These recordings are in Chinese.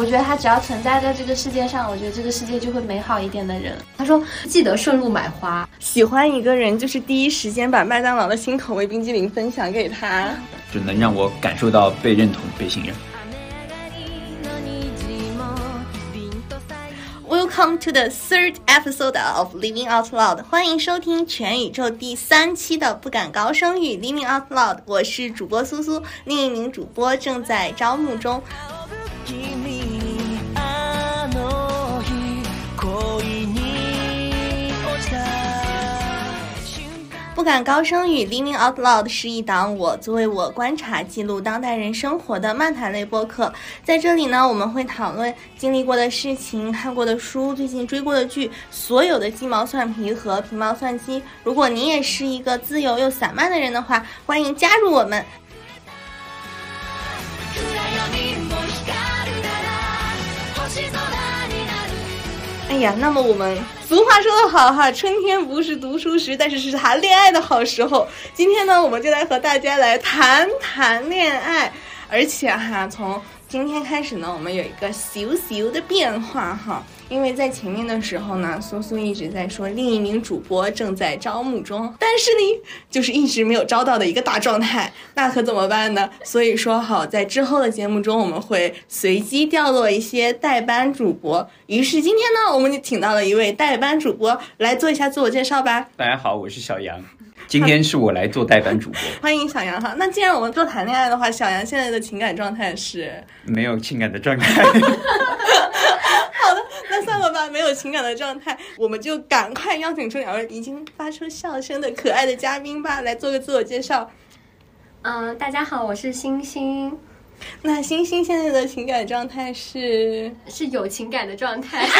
我觉得他只要存在在这个世界上，我觉得这个世界就会美好一点的人。他说记得顺路买花，喜欢一个人就是第一时间把麦当劳的新口味冰激凌分享给他，就能让我感受到被认同、被信任。Welcome to the third episode of Living Out Loud，欢迎收听全宇宙第三期的不敢高声语 Living Out Loud，我是主播苏苏，另一名主播正在招募中。不敢高声语 lining Out Loud 是一档我作为我观察记录当代人生活的漫谈类播客。在这里呢，我们会讨论经历过的事情、看过的书、最近追过的剧，所有的鸡毛蒜皮和皮毛蒜鸡。如果你也是一个自由又散漫的人的话，欢迎加入我们。哎呀，那么我们俗话说得好哈，春天不是读书时，但是是谈恋爱的好时候。今天呢，我们就来和大家来谈谈恋爱，而且哈，从今天开始呢，我们有一个小小的变化哈。因为在前面的时候呢，苏苏一直在说另一名主播正在招募中，但是呢，就是一直没有招到的一个大状态，那可怎么办呢？所以说好，在之后的节目中，我们会随机掉落一些代班主播。于是今天呢，我们就请到了一位代班主播来做一下自我介绍吧。大家好，我是小杨，今天是我来做代班主播。欢迎小杨哈。那既然我们做谈恋爱的话，小杨现在的情感状态是没有情感的状态。好的，那算了吧，没有情感的状态，我们就赶快邀请出两位已经发出笑声的可爱的嘉宾吧，来做个自我介绍。嗯，大家好，我是星星。那星星现在的情感状态是是有情感的状态。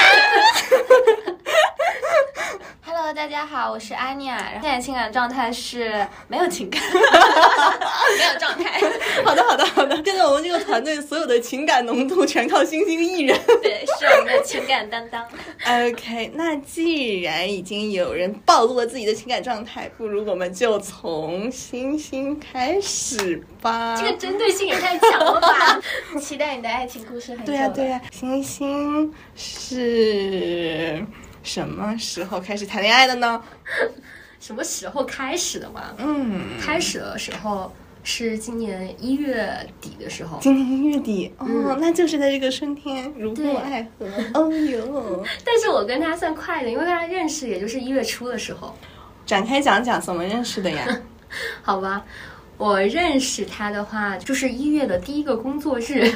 Hello，大家好，我是安妮亚。现在情感状态是没有情感，没有状态。好的，好的，好的。现在我们这个团队所有的情感浓度全靠星星一人。对，是我们的情感担当。OK，那既然已经有人暴露了自己的情感状态，不如我们就从星星开始吧。这个针对性也太强了吧！期待你的爱情故事很久对呀、了对呀、星星是什么时候开始谈恋爱的呢？什么时候开始的嘛？嗯，开始的时候是今年一月底的时候。今年一月底哦，嗯那就是在这个春天如对沐爱河。哦哟，但是我跟他算快的，因为跟他认识也就是一月初的时候，展开讲讲怎么认识的呀？好吧。我认识他的话，就是一月的第一个工作日，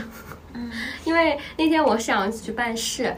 因为那天我想去办事，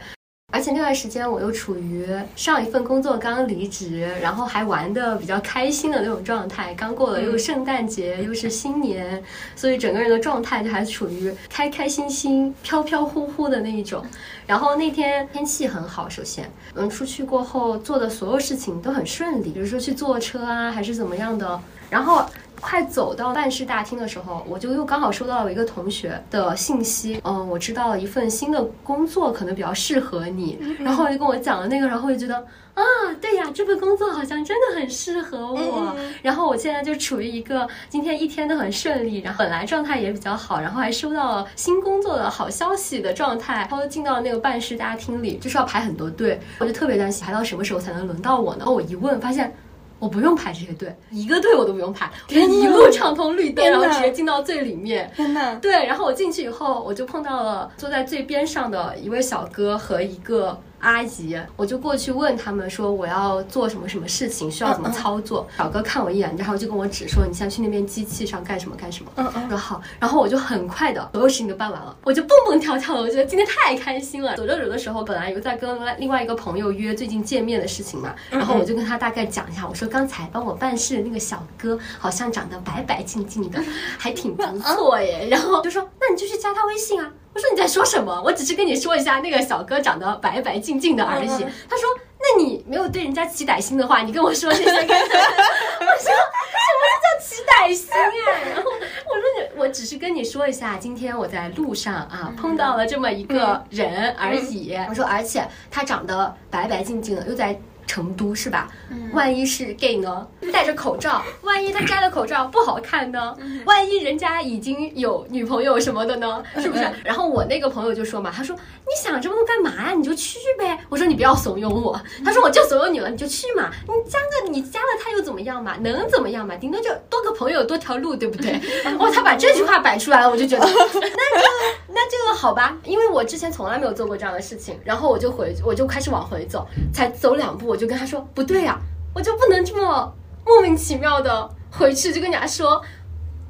而且那段时间我又处于上一份工作刚离职，然后还玩的比较开心的那种状态，刚过了又圣诞节，又是新年，所以整个人的状态就还处于开开心心、飘飘忽忽的那一种。然后那天天气很好，首先，嗯，出去过后做的所有事情都很顺利，比如说去坐车啊，还是怎么样的。然后快走到办事大厅的时候，我就又刚好收到了一个同学的信息，嗯，我知道了一份新的工作可能比较适合你，然后就跟我讲了那个，然后我就觉得啊，对呀，这份工作好像真的很适合我。嗯然后我现在就处于一个今天一天都很顺利，然后本来状态也比较好，然后还收到了新工作的好消息的状态，然后进到那个办事大厅里，就是要排很多队，我就特别担心排到什么时候才能轮到我呢？我一问发现。我不用排这些队，一个队我都不用排，我就一路畅通绿灯，然后直接进到最里面。天哪！对，然后我进去以后，我就碰到了坐在最边上的一位小哥和一个阿姨，我就过去问他们说我要做什么什么事情，需要怎么操作。小哥看我一眼，然后就跟我指说你现在去那边机器上干什么干什么。嗯嗯我说好，然后我就很快的所有事情都办完了，我就蹦蹦跳跳的，我觉得今天太开心了。走着走的时候，本来有在跟另外一个朋友约最近见面的事情嘛，然后我就跟他大概讲一下，我说刚才帮我办事的那个小哥好像长得白白净净的，还挺不错耶。然后就说那你就去加他微信啊。我说你在说什么？我只是跟你说一下那个小哥长得白白净净的而已。他说那你没有对人家起歹心的话，你跟我说这些干什么？我说什么叫起歹心啊？然后我说你，我只是跟你说一下，今天我在路上啊碰到了这么一个人而已。我说，而且他长得白白净净的，又在。成都是吧？嗯万一是 gay 呢？戴着口罩，万一他摘了口罩不好看呢？嗯万一人家已经有女朋友什么的呢？是不是？然后我那个朋友就说嘛，他说你想这么多干嘛呀？你就去呗。我说你不要怂恿我。他说我就怂恿你了，你就去嘛。你加个你加了他又怎么样嘛？能怎么样嘛？顶多就多个朋友多条路，对不对？哇，他把这句话摆出来了，我就觉得 那这个那这个好吧，因为我之前从来没有做过这样的事情，然后我就回我就开始往回走，才走两步我就跟他说不对呀、我就不能这么莫名其妙的回去就跟人家说。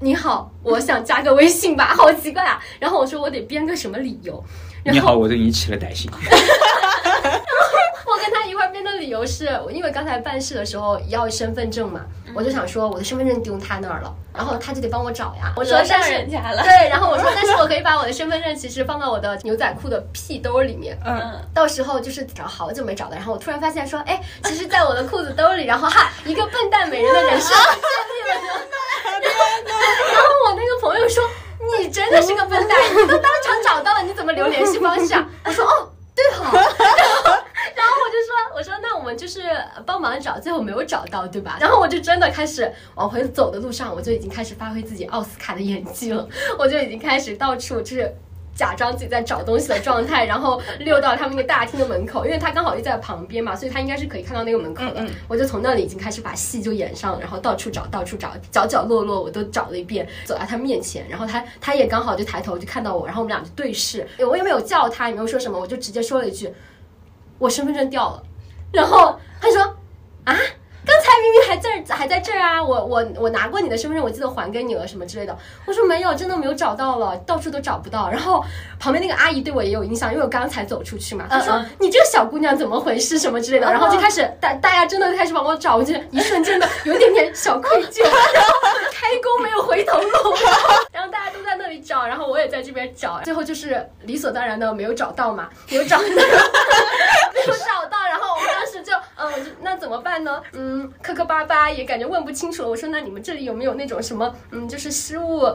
你好，我想加个微信吧，好奇怪啊！然后我说我得编个什么理由，然后你好，我对你起了歹心。我跟他一块儿编的理由是，因为刚才办事的时候要身份证嘛，我就想说我的身份证丢他那儿了，然后他就得帮我找呀。我说惹上但是人家了。对，然后我说但是我可以把我的身份证其实放到我的牛仔裤的屁兜里面，嗯，到时候就是找好久没找到，然后我突然发现说，哎，其实在我的裤子兜里，然后哈，一个笨蛋美人的人设建立了。然后我那个朋友说，你真的是个笨蛋，你都当场找到了，你怎么留联系方式啊？我说哦，对哈、我说，那我们就是帮忙找，最后没有找到，对吧？然后我就真的开始往回走的路上，我就已经开始发挥自己奥斯卡的演技了，我就已经开始到处就是。假装自己在找东西的状态，然后溜到他们那个大厅的门口，因为他刚好就在旁边嘛，所以他应该是可以看到那个门口的。嗯嗯我就从那里已经开始把戏就演上了，然后到处找，到处找，角角落落我都找了一遍，走到他面前，然后他他也刚好就抬头就看到我，然后我们俩就对视，我也没有叫他，也没有说什么，我就直接说了一句，我身份证掉了，然后他说啊。明明还在还在这儿啊，我我我拿过你的身份证，我记得还给你了什么之类的。我说没有，真的没有找到了，到处都找不到。然后旁边那个阿姨对我也有印象，因为我刚才走出去嘛。她说、嗯你这个小姑娘怎么回事什么之类的。然后就开始大大家真的开始帮我找，我就一瞬间的有一点点小愧疚，然后开弓没有回头路。然后大家都在那里找，然后我也在这边找，最后就是理所当然的没有找到嘛，没有找到，没有找到。然后我们当时就嗯，就那怎么办呢？嗯，磕磕巴巴也感觉问不清楚了。我说那你们这里有没有那种什么嗯，就是失误。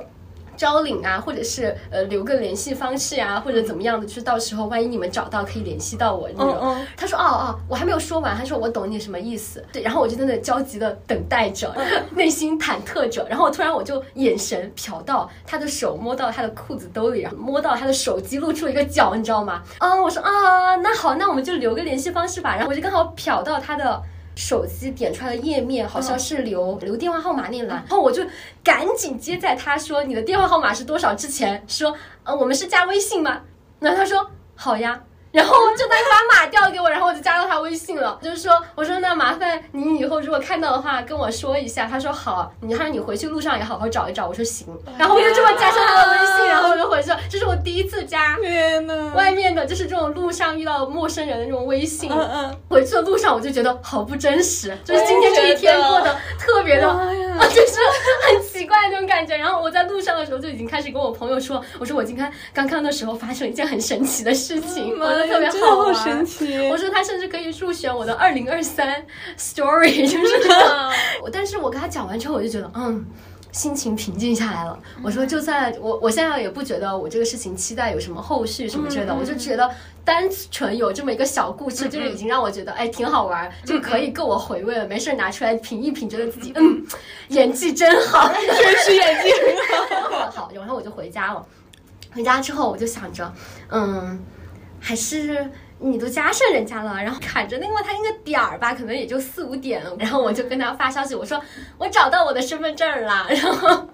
招领啊，或者是呃留个联系方式啊，或者怎么样的，就是到时候万一你们找到可以联系到我那种。嗯嗯他说哦哦，我还没有说完，他说我懂你什么意思。对，然后我就在那焦急的等待着，内心忐忑着，然后突然我就眼神瞟到他的手摸到他的裤子兜里，然后摸到他的手机露出一个角，你知道吗？啊，我说啊，那好，那我们就留个联系方式吧。然后我就刚好瞟到他的。手机点出来的页面好像是留、留电话号码那栏，然后我就赶紧接在他说你的电话号码是多少？之前说，呃，我们是加微信吗？然后他说好呀，然后就他把码调给我，然后我就加到他微信了，就是说我说那麻烦你以后如果看到的话跟我说一下。他说好，你他说你回去路上也好好找一找。我说行，然后我就这么加上他的微信，然后我就回去了。这是我第一次加天呐，外面的，就是这种路上遇到陌生人的这种微信。嗯嗯，回去的路上我就觉得好不真实，就是今天这一天过得特别的，啊，就是很奇怪那种感觉。然后我在路上的时候就已经开始跟我朋友说，我说我今天刚刚的时候发生了一件很神奇的事情，我特别好好玩。神奇。我说他甚至可以入选我的二零二三 story，就是，我但是我跟他讲完之后，我就觉得，嗯。心情平静下来了。我说，就算我我现在也不觉得我这个事情期待有什么后续什么之类的，我就觉得单纯有这么一个小故事，就是已经让我觉得哎挺好玩，就可以够我回味了。没事拿出来品一品，觉得自己嗯 演技真好，确实演技很好。好，然后我就回家了。回家之后我就想着，嗯，还是你都加上人家了，然后看着那个他那个点儿吧，可能也就四五点。然后我就跟他发消息，我说我找到我的身份证啦。然后，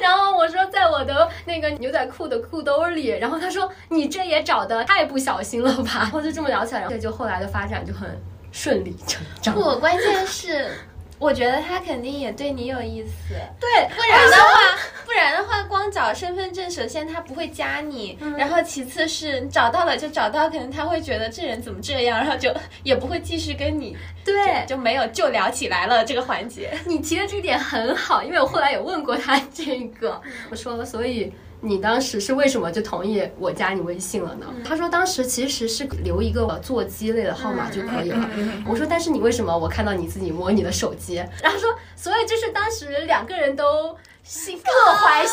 然后我说在我的那个牛仔裤的裤兜里。然后他说你这也找的太不小心了吧？然后就这么聊起来，然后就后来的发展就很顺理成章。不，关键是我觉得他肯定也对你有意思。对，不然的话，不然的话，光找身份证，首先他不会加你，嗯然后其次是你找到了就找到，可能他会觉得这人怎么这样，然后就也不会继续跟你，对就没有就聊起来了这个环节。你提的这点很好，因为我后来也问过他这个，我说，所以你当时是为什么就同意我加你微信了呢？他说当时其实是留一个座机类的号码就可以了。我说，但是你为什么我看到你自己摸你的手机？然后他说，所以就是当时两个人都心各怀各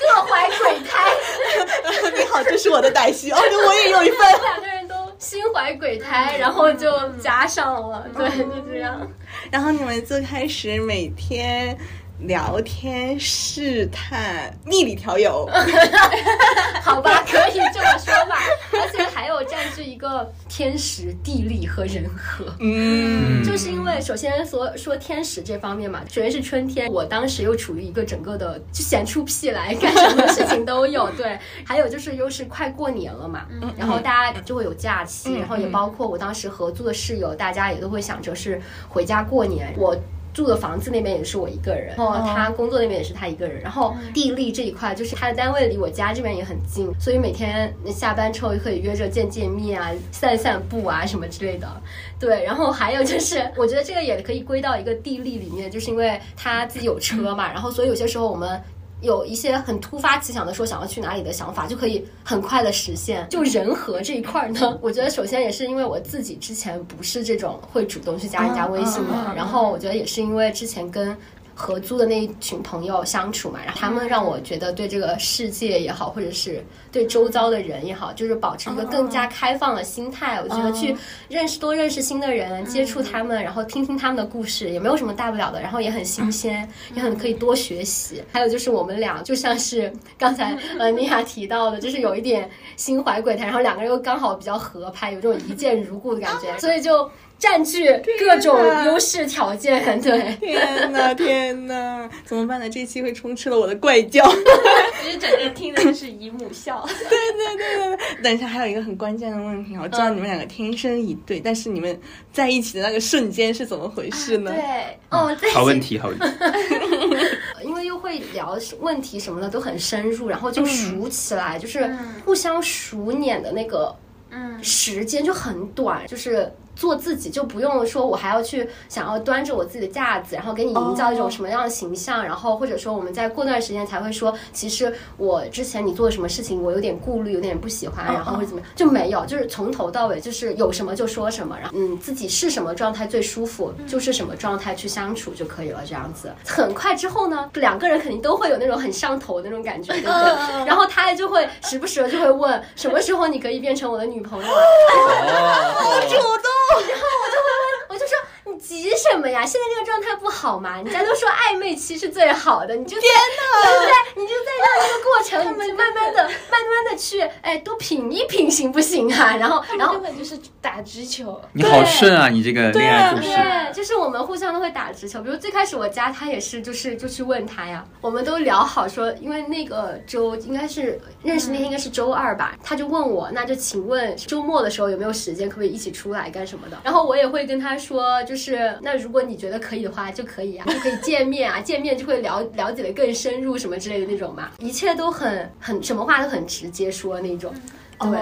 各怀鬼胎，你好，这是我的歹心。哦，对，我也有一份。两个人都心怀鬼胎，然后就加上了，对，就这样。然后你们就开始每天聊天、试探、蜜里调油。好吧，可以这么说吧。而且还有占据一个天时、地利和人和。嗯，就是因为首先说说天时这方面嘛，首先是春天，我当时又处于一个整个的就闲出屁来，干什么事情都有。对，还有就是又是快过年了嘛，然后大家就会有假期，然后也包括我当时合租的室友，大家也都会想着是回家过年。我。住的房子那边也是我一个人，然后他工作那边也是他一个人，然后地利这一块就是他的单位离我家这边也很近，所以每天下班之后可以约着见见面啊、散散步啊什么之类的。对，然后还有就是，我觉得这个也可以归到一个地利里面，就是因为他自己有车嘛，然后所以有些时候我们。有一些很突发奇想的说想要去哪里的想法，就可以很快的实现。就人和这一块呢，我觉得首先也是因为我自己之前不是这种会主动去加人家微信的，然后我觉得也是因为之前跟。合租的那一群朋友相处嘛，然后他们让我觉得对这个世界也好，或者是对周遭的人也好，就是保持一个更加开放的心态。我觉得去认识多认识新的人，接触他们，然后听听他们的故事，也没有什么大不了的。然后也很新鲜，也很可以多学习。还有就是我们俩就像是刚才呃妮娅提到的，就是有一点心怀鬼胎，然后两个人又刚好比较合拍，有这种一见如故的感觉，所以就。占据各种优势条件，对。天呐天呐，怎么办呢？这一期会充斥了我的怪叫，其实整个听的是姨母笑。对对对对对。等一下，还有一个很关键的问题，我知道你们两个天生一对，但是你们在一起的那个瞬间是怎么回事呢？对，哦，好问题，好问题。因为又会聊问题什么的都很深入，然后就熟起来，就是互相熟稔的那个，嗯，时间就很短，就是。做自己就不用说，我还要去想要端着我自己的架子，然后给你营造一种什么样的形象，然后或者说我们在过段时间才会说，其实我之前你做的什么事情，我有点顾虑，有点不喜欢，然后或者怎么样，就没有，就是从头到尾就是有什么就说什么，然后嗯，自己是什么状态最舒服，就是什么状态去相处就可以了，这样子。很快之后呢，两个人肯定都会有那种很上头的那种感觉，对不对？然后他就会时不时的就会问，什么时候你可以变成我的女朋友？好主动。然后我就会问，我就说。你急什么呀？现在这个状态不好嘛？人家都说暧昧期是最好的，你就天呐，对不对？你就在让这个过程，你就慢慢的、慢慢的去，哎，多品一品，行不行啊？然后，然后根本就是打直球。你好顺啊，你这个恋爱故事。对，就是我们互相都会打直球。比如最开始我加他也是，就是就去问他呀，我们都聊好说，因为那个周应该是认识那天应该是周二吧，他就问我，那就请问周末的时候有没有时间，可不可以一起出来干什么的？然后我也会跟他说，就是。是，那如果你觉得可以的话，就可以啊，就可以见面啊，见面就会了了解的更深入什么之类的那种嘛，一切都很很什么话都很直接说那种，对，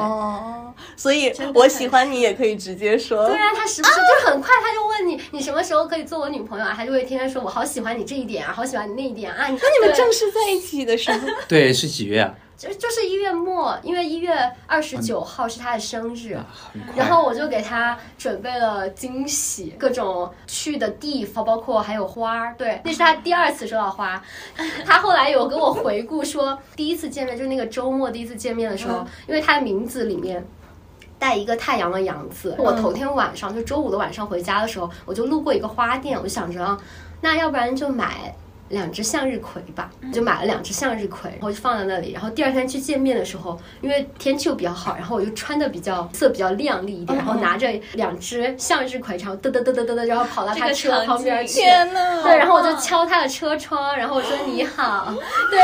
所以我喜欢你也可以直接说，对啊，他时不时就很快他就问你，你什么时候可以做我女朋友啊？他就会天天说我好喜欢你这一点啊，好喜欢你那一点啊。那你们正式在一起的时候，对，是几月啊？就就是一月末，因为一月二十九号是他的生日，然后我就给他准备了惊喜，各种去的地方，包括还有花。对，那是他第二次收到花。他后来有跟我回顾说，第一次见面就是那个周末第一次见面的时候，因为他的名字里面带一个太阳的阳字。我头天晚上就周五的晚上回家的时候，我就路过一个花店，我就想着，那要不然就买。两只向日葵吧，就买了两只向日葵，然后就放在那里。然后第二天去见面的时候，因为天气又比较好，然后我就穿的比较色比较亮丽一点，然后拿着两只向日葵，然后嘚嘚嘚嘚嘚嘚，然后跑到他车旁边去。天呐，对，然后我就敲他的车窗，然后我说你好，对，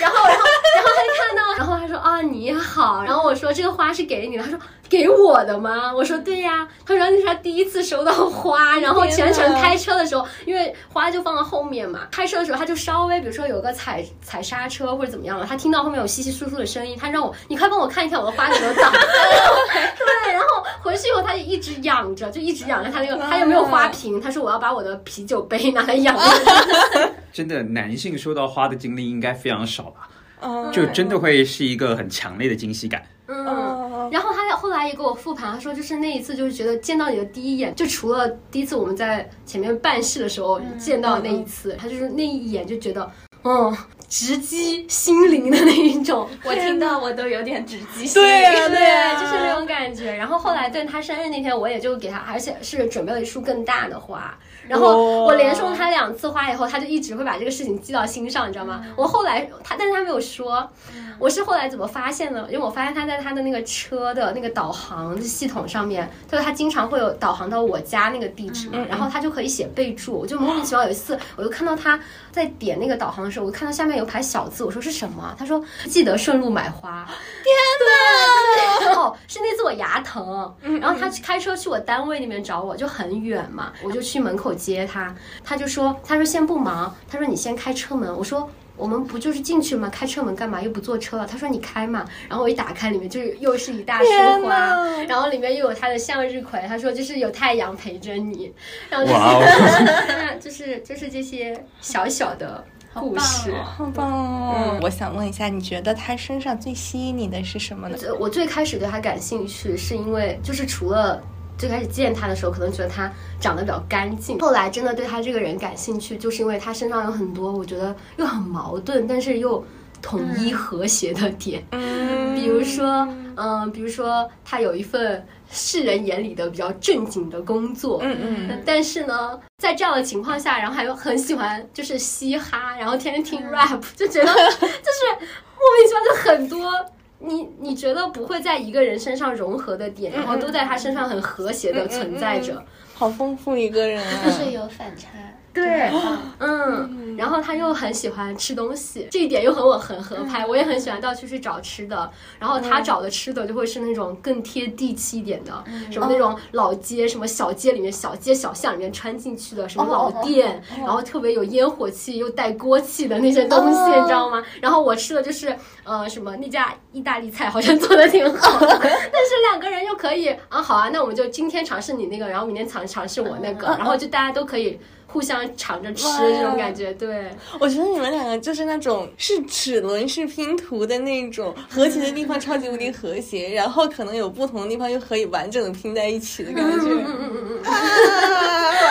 然后然后然后他就看到，然后他说啊你好，然后我说这个花是给你的，他说。给我的吗？我说对呀。他说那是他第一次收到花，然后全程开车的时候，因为花就放在后面嘛。开车的时候他就稍微，比如说有个踩踩刹车或者怎么样了，他听到后面有稀稀疏疏的声音，他让我你快帮我看一看我的花有没有倒。对，然后回去以后他就一直养着，就一直养着他那个，他又没有花瓶，他说我要把我的啤酒杯拿来养。真的，男性收到花的经历应该非常少吧？就真的会是一个很强烈的惊喜感。嗯，然后他后来也给我复盘，他说就是那一次，就是觉得见到你的第一眼，就除了第一次我们在前面办事的时候见到那一次，他就是那一眼就觉得，嗯。直击心灵的那一种。我听到我都有点直击心。对呀、对呀、就是那种感觉。然后后来对他生日那天，我也就给他，而且是准备了一束更大的花。然后我连送他两次花以后，他就一直会把这个事情记到心上，你知道吗？我后来他，但是他没有说，我是后来怎么发现呢？因为我发现他在他的那个车的那个导航系统上面，他说他经常会有导航到我家那个地址嘛，然后他就可以写备注。我就莫名其妙有一次，我就看到他在点那个导航的时候，我看到下面有排小字，我说是什么？他说记得顺路买花。天哪！哦，是那次我牙疼，然后他开车去我单位那边找我，就很远嘛，我就去门口接他。他就说，他说先不忙，他说你先开车门。我说。我们不就是进去吗？开车门干嘛？又不坐车了。他说你开嘛。然后我一打开，里面就是又是一大束花，然后里面又有他的向日葵。他说就是有太阳陪着你。然后就是 就是就是这些小小的故事，好棒哦！嗯，我想问一下，你觉得他身上最吸引你的是什么呢？我最开始对他感兴趣，是因为就是除了。最开始见他的时候，可能觉得他长得比较干净。后来真的对他这个人感兴趣，就是因为他身上有很多我觉得又很矛盾，但是又统一和谐的点。嗯，比如说，嗯，比如说他有一份世人眼里的比较正经的工作。嗯嗯。但是呢，在这样的情况下，然后还有很喜欢就是嘻哈，然后天天听 rap，就觉得 就是莫名其妙就很多。你你觉得不会在一个人身上融合的点，然后都在他身上很和谐的存在着，好丰富一个人啊，就是有反差。对，嗯，然后他又很喜欢吃东西，这一点又和我很合拍。我也很喜欢到处去找吃的，然后他找的吃的就会是那种更贴地气一点的，什么那种老街、什么小街里面、小街小巷里面穿进去的什么老店，然后特别有烟火气又带锅气的那些东西，你知道吗？然后我吃的就是呃什么那家意大利菜好像做的挺好的，但是两个人又可以啊，好啊，那我们就今天尝试你那个，然后明天尝尝试我那个，然后就大家都可以。互相抢着吃这种感觉，对我觉得你们两个就是那种是齿轮式拼图的那种，和谐的地方超级无敌和谐，然后可能有不同的地方又可以完整的拼在一起的感觉。嗯嗯嗯嗯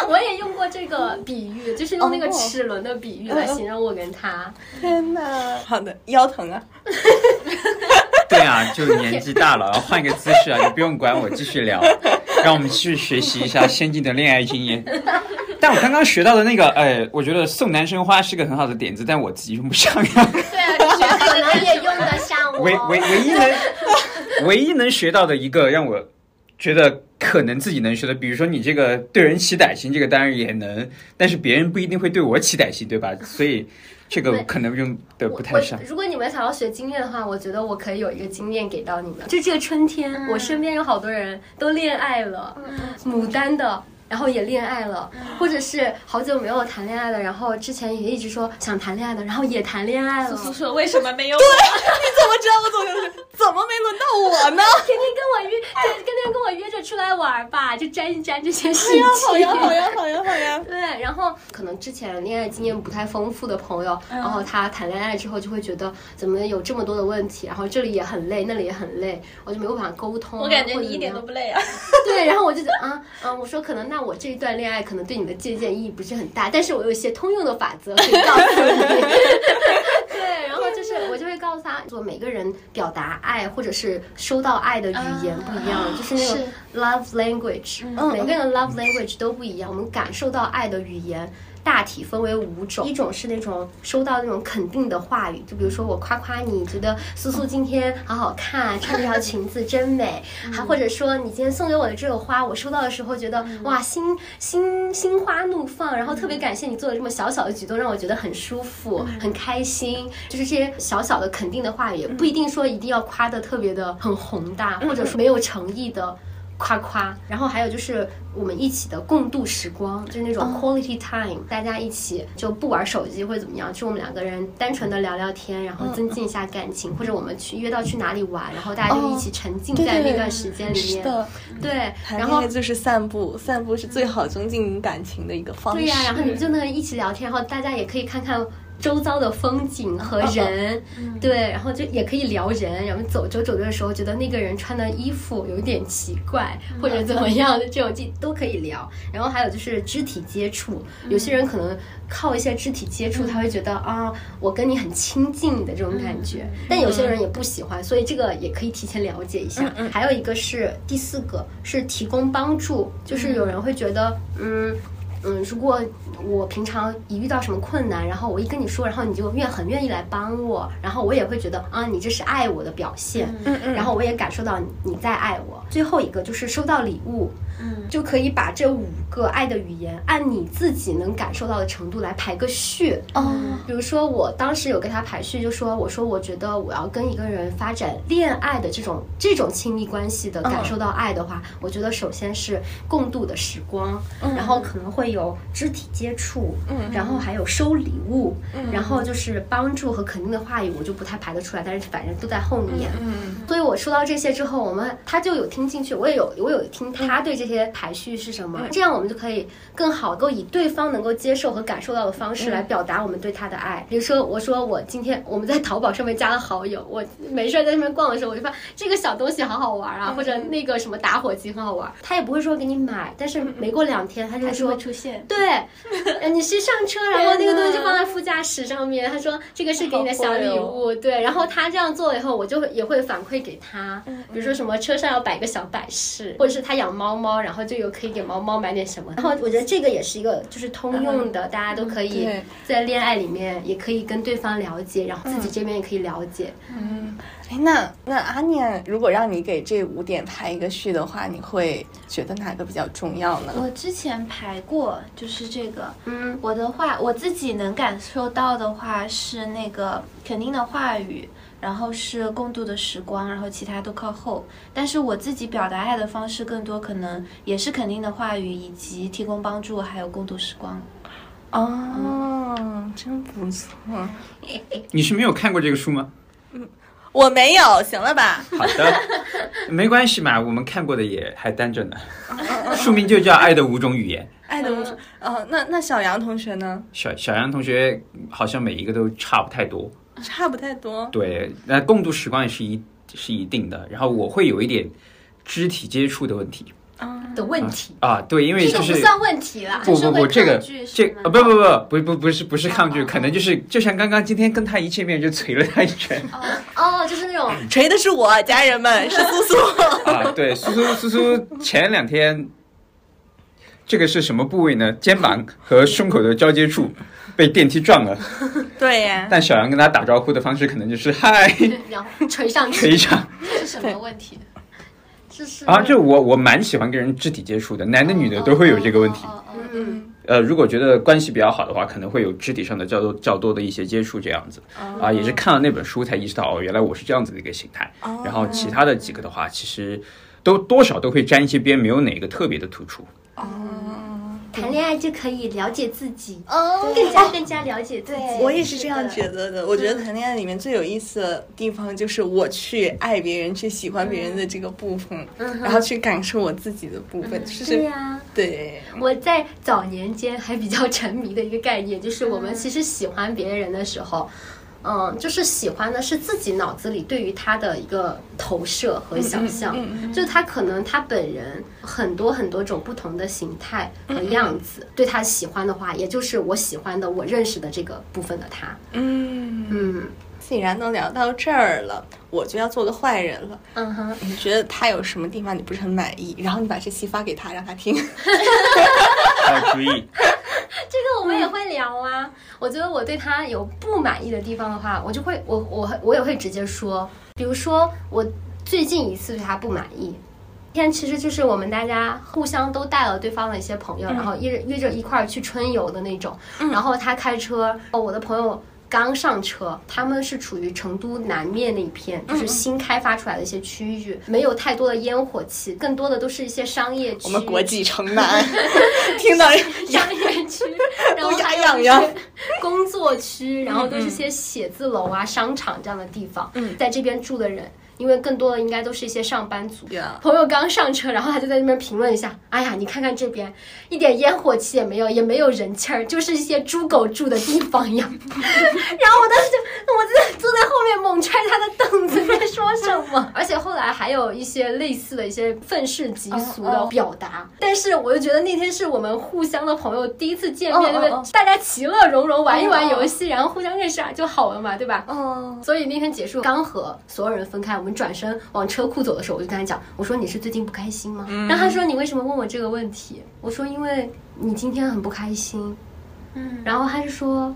我也用过这个比喻，就是用那个齿轮的比喻来形容我跟他。天哪，好的，腰疼啊。对啊，就年纪大了，换一个姿势啊，你不用管我，继续聊，让我们继续学习一下先进的恋爱经验。但我刚刚学到的那个，哎，我觉得送男生花是个很好的点子，但我自己用不上呀。对啊，你可能也用得上。唯唯唯一能 唯一能学到的一个，让我觉得可能自己能学的，比如说你这个对人起歹心，这个当然也能，但是别人不一定会对我起歹心，对吧？所以这个可能用的不太上。如果你们想要学经验的话，我觉得我可以有一个经验给到你们。就这个春天，我身边有好多人都恋爱了，牡丹的。然后也恋爱了，或者是好久没有谈恋爱了，然后之前也一直说想谈恋爱的，然后也谈恋爱了。苏苏说为什么没有？对，你怎么知道我怎么怎么没轮到我呢？天天跟我约，天天跟我约着出来玩吧，就沾一沾这些事情。好呀好呀好呀好呀。对，然后可能之前恋爱经验不太丰富的朋友，然后他谈恋爱之后就会觉得怎么有这么多的问题，然后这里也很累，那里也很累，我就没有办法沟通。我感觉你一点都不累啊。对，然后我就觉得啊啊，我说可能那。我这一段恋爱可能对你的借鉴意义不是很大，但是我有一些通用的法则可以 告诉你。对，然后就是我就会告诉他，做每个人表达爱或者是收到爱的语言不一样，就是那种 love language，每个人的 love language 都不一样，我们感受到爱的语言。大体分为五种，一种是那种收到那种肯定的话语，就比如说我夸夸你，觉得苏苏今天好好看，穿这条裙子真美，还或者说你今天送给我的这个花，我收到的时候觉得哇心心心花怒放，然后特别感谢你做的这么小小的举动，让我觉得很舒服很开心，就是这些小小的肯定的话语，不一定说一定要夸的特别的很宏大，或者说没有诚意的。夸夸，然后还有就是我们一起的共度时光，就是那种 quality time，大家一起就不玩手机或者怎么样，就我们两个人单纯的聊聊天，然后增进一下感情，或者我们去约到去哪里玩，然后大家就一起沉浸在那段时间里面。对，然后就是散步，散步是最好增进感情的一个方式。对呀，然后你们就能一起聊天，然后大家也可以看看。周遭的风景和人，对，然后就也可以聊人，然后走走走着的时候，觉得那个人穿的衣服有点奇怪，或者怎么样的这种就都可以聊。然后还有就是肢体接触，有些人可能靠一些肢体接触，他会觉得啊，我跟你很亲近的这种感觉，但有些人也不喜欢，所以这个也可以提前了解一下。还有一个是第四个是提供帮助，就是有人会觉得嗯。嗯，如果我平常一遇到什么困难，然后我一跟你说，然后你就愿很愿意来帮我，然后我也会觉得啊，你这是爱我的表现，嗯嗯然后我也感受到你你在爱我。最后一个就是收到礼物，嗯。就可以把这五个爱的语言按你自己能感受到的程度来排个序。哦，比如说，我当时有跟他排序，就说我说我觉得我要跟一个人发展恋爱的这种这种亲密关系的，感受到爱的话，我觉得首先是共度的时光，然后可能会有肢体接触，然后还有收礼物，然后就是帮助和肯定的话语，我就不太排得出来，但是反正都在后面。嗯所以我说到这些之后，我们他就有听进去，我也有我有听他对这些排序是什么，这样我们就可以更好够以对方能够接受和感受到的方式来表达我们对他的爱。比如说，我说我今天我们在淘宝上面加了好友，我没事儿在那边逛的时候，我就发这个小东西好好玩啊，或者那个什么打火机很好玩，他也不会说给你买，但是没过两天他就会说出现。对，呃你是上车，然后那个东西就放在副驾驶上面。他说这个是给你的小礼物，对。然后他这样做了以后，我就会也会反馈给他，比如说什么车上要摆个小摆饰，或者是他养猫猫，然后就有可以给猫猫买点什么。然后我觉得这个也是一个就是通用的，大家都可以在恋爱里面也可以跟对方了解，然后自己这边也可以了解。嗯哎，那那阿念，如果让你给这五点排一个序的话，你会觉得哪个比较重要呢？我之前排过，就是这个。嗯我的话，我自己能感受到的话是那个肯定的话语，然后是共度的时光，然后其他都靠后。但是我自己表达爱的方式更多，可能也是肯定的话语，以及提供帮助，还有共度时光。哦，真不错。你是没有看过这个书吗？嗯我没有，行了吧？好的，没关系嘛，我们看过的也还单着呢。书名就叫《爱的五种语言》。爱的五种。哦，那那小杨同学呢？小小杨同学好像每一个都差不太多。差不太多。对，那共度时光也是一是一定的。然后我会有一点肢体接触的问题的问题，啊，对，因为就是这个不算问题啦。不不不，这个这啊不不不不不不是不是抗拒，可能就是就像刚刚今天跟他一见面就捶了他一拳哦，就是那种 锤的是我，家人们是 苏苏。啊，对，苏苏苏苏前两天。这个是什么部位呢？肩膀和胸口的交接处被电梯撞了，对呀，但小杨跟他打招呼的方式可能就是嗨，然后捶上去，捶一下是什么问题？这是啊。就我我蛮喜欢跟人肢体接触的，男的女的都会有这个问题。哦哦哦哦嗯呃，如果觉得关系比较好的话，可能会有肢体上的较多较多的一些接触这样子。啊，也是看了那本书才意识到，哦，原来我是这样子的一个形态。然后其他的几个的话，其实都多少都会沾一些边，没有哪个特别的突出。谈恋爱就可以了解自己，哦。更加更加了解自己。我也是这样觉得的。我觉得谈恋爱里面最有意思的地方，就是我去爱别人、去喜欢别人的这个部分，然后去感受我自己的部分，就对是呀、对，我在早年间还比较沉迷的一个概念，就是我们其实喜欢别人的时候，嗯，就是喜欢的是自己脑子里对于他的一个投射和想象，就他可能他本人很多很多种不同的形态和样子，对他喜欢的话，也就是我喜欢的我认识的这个部分的他，嗯，嗯既然都聊到这儿了，我就要做个坏人了。嗯哼，你觉得他有什么地方你不是很满意？然后你把这期发给他，让他听。要注意，这个我们也会聊啊。我觉得我对他有不满意的地方的话，我就会我我我也会直接说。比如说我最近一次对他不满意，天其实就是我们大家互相都带了对方的一些朋友，然后约约着一块儿去春游的那种。然后他开车，哦我的朋友。刚上车，他们是处于成都南面那一片，就是新开发出来的一些区域，没有太多的烟火气，更多的都是一些商业区。我们国际城南，听到商业区，然后都还牙痒痒有一些工作区，然后都是些写字楼啊、商场这样的地方。嗯。在这边住的人，因为更多的应该都是一些上班族。朋友刚上车，然后他就在那边评论一下：“哎呀，你看看这边，一点烟火气也没有，也没有人气儿，就是一些猪狗住的地方一样。”然后我当时就我在坐在后面猛踹他的凳子，在说什么？而且后来还有一些类似的一些愤世嫉俗的表达，但是我就觉得那天是我们互相的朋友第一次见面，对不对？大家其乐融融玩一玩游戏，然后互相认识啊就好了嘛，对吧？哦，所以那天结束，刚和所有人分开，我们转身往车库走的时候，我就跟他讲，我说你是最近不开心吗？然后他说你为什么问我这个问题？我说因为你今天很不开心。嗯，然后他就说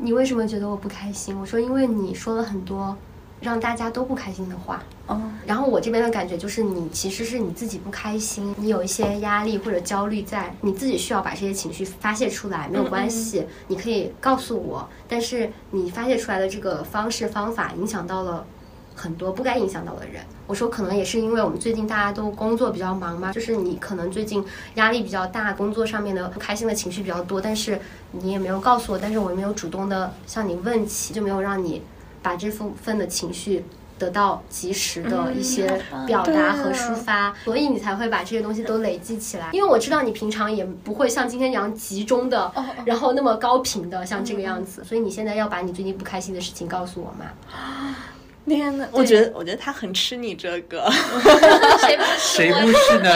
你为什么觉得我不开心？我说因为你说了很多让大家都不开心的话。哦，然后我这边的感觉就是，你其实是你自己不开心，你有一些压力或者焦虑在，你自己需要把这些情绪发泄出来，没有关系，你可以告诉我。但是你发泄出来的这个方式方法，影响到了很多不该影响到的人。我说可能也是因为我们最近大家都工作比较忙嘛，就是你可能最近压力比较大，工作上面的不开心的情绪比较多，但是你也没有告诉我，但是我也没有主动的向你问起，就没有让你把这部分的情绪。得到及时的一些表达和抒发，所以你才会把这些东西都累积起来。因为我知道你平常也不会像今天这样集中的，然后那么高频的像这个样子，所以你现在要把你最近不开心的事情告诉我嘛。天呐，我觉得我觉得他很吃你这个。谁不谁不是呢？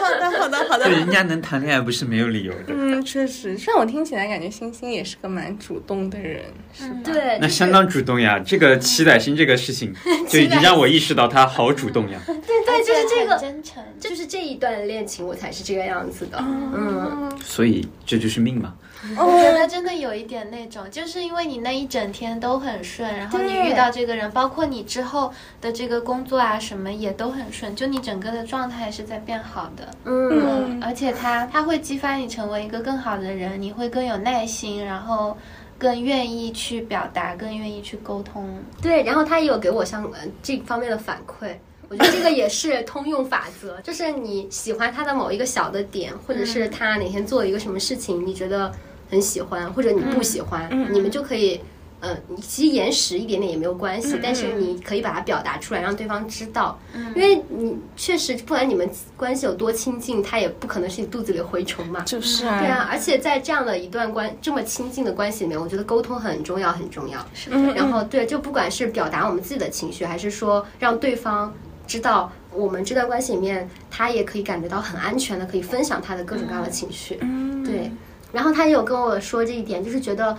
好的，好的，好的对，。人家能谈恋爱不是没有理由的。嗯，确实，让我听起来感觉星星也是个蛮主动的人，是吧？对，就是那相当主动呀！这个期待星这个事情，就已经让我意识到他好主动呀。对对，就是这个，真诚，就是这一段恋情，我才是这个样子的。嗯，所以这就是命嘛。我觉得真的有一点那种，就是因为你那一整天都很顺，然后你遇到这个人，包括你之后的这个工作啊什么也都很顺，就你整个的状态是在变好的。嗯，而且他他会激发你成为一个更好的人，你会更有耐心，然后更愿意去表达，更愿意去沟通。对，然后他也有给我相呃这方面的反馈。我觉得这个也是通用法则，就是你喜欢他的某一个小的点，或者是他哪天做了一个什么事情，你觉得很喜欢，或者你不喜欢，你们就可以，嗯，你其实延时一点点也没有关系，但是你可以把它表达出来，让对方知道，因为你确实不管你们关系有多亲近，他也不可能是你肚子里蛔虫嘛，就。是对啊，而且在这样的一段关这么亲近的关系里面，我觉得沟通很重要，很重要。是。嗯的，然后对，就不管是表达我们自己的情绪，还是说让对方知道我们这段关系里面，他也可以感觉到很安全的，可以分享他的各种各样的情绪。嗯，对，然后他也有跟我说这一点，就是觉得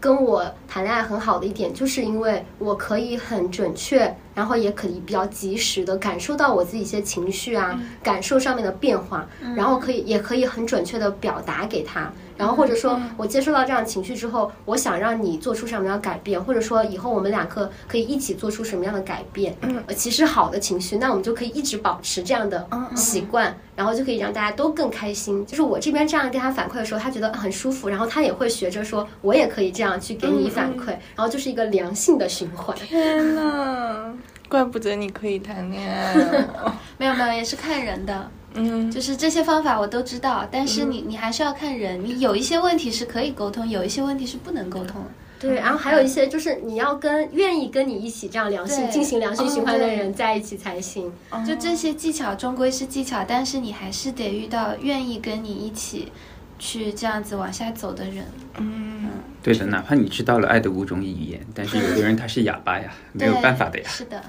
跟我谈恋爱很好的一点，就是因为我可以很准确，然后也可以比较及时的感受到我自己一些情绪啊、感受上面的变化，然后可以也可以很准确的表达给他。然后或者说我接受到这样情绪之后，我想让你做出什么样的改变，或者说以后我们两个可以一起做出什么样的改变。嗯，其实好的情绪，那我们就可以一直保持这样的习惯，然后就可以让大家都更开心。就是我这边这样跟他反馈的时候，他觉得很舒服，然后他也会学着说，我也可以这样去给你反馈，然后就是一个良性的循环。天呐，怪不得你可以谈恋爱哦。没有没有，也是看人的。嗯，就是这些方法我都知道，但是你你还是要看人，你有一些问题是可以沟通，有一些问题是不能沟通。对，然后还有一些就是你要跟愿意跟你一起这样良性进行良性循环的人在一起才行。就这些技巧终归是技巧，但是你还是得遇到愿意跟你一起去这样子往下走的人。嗯。对的，哪怕你知道了爱的五种语言，但是有的人他是哑巴呀，没有办法的呀。是的，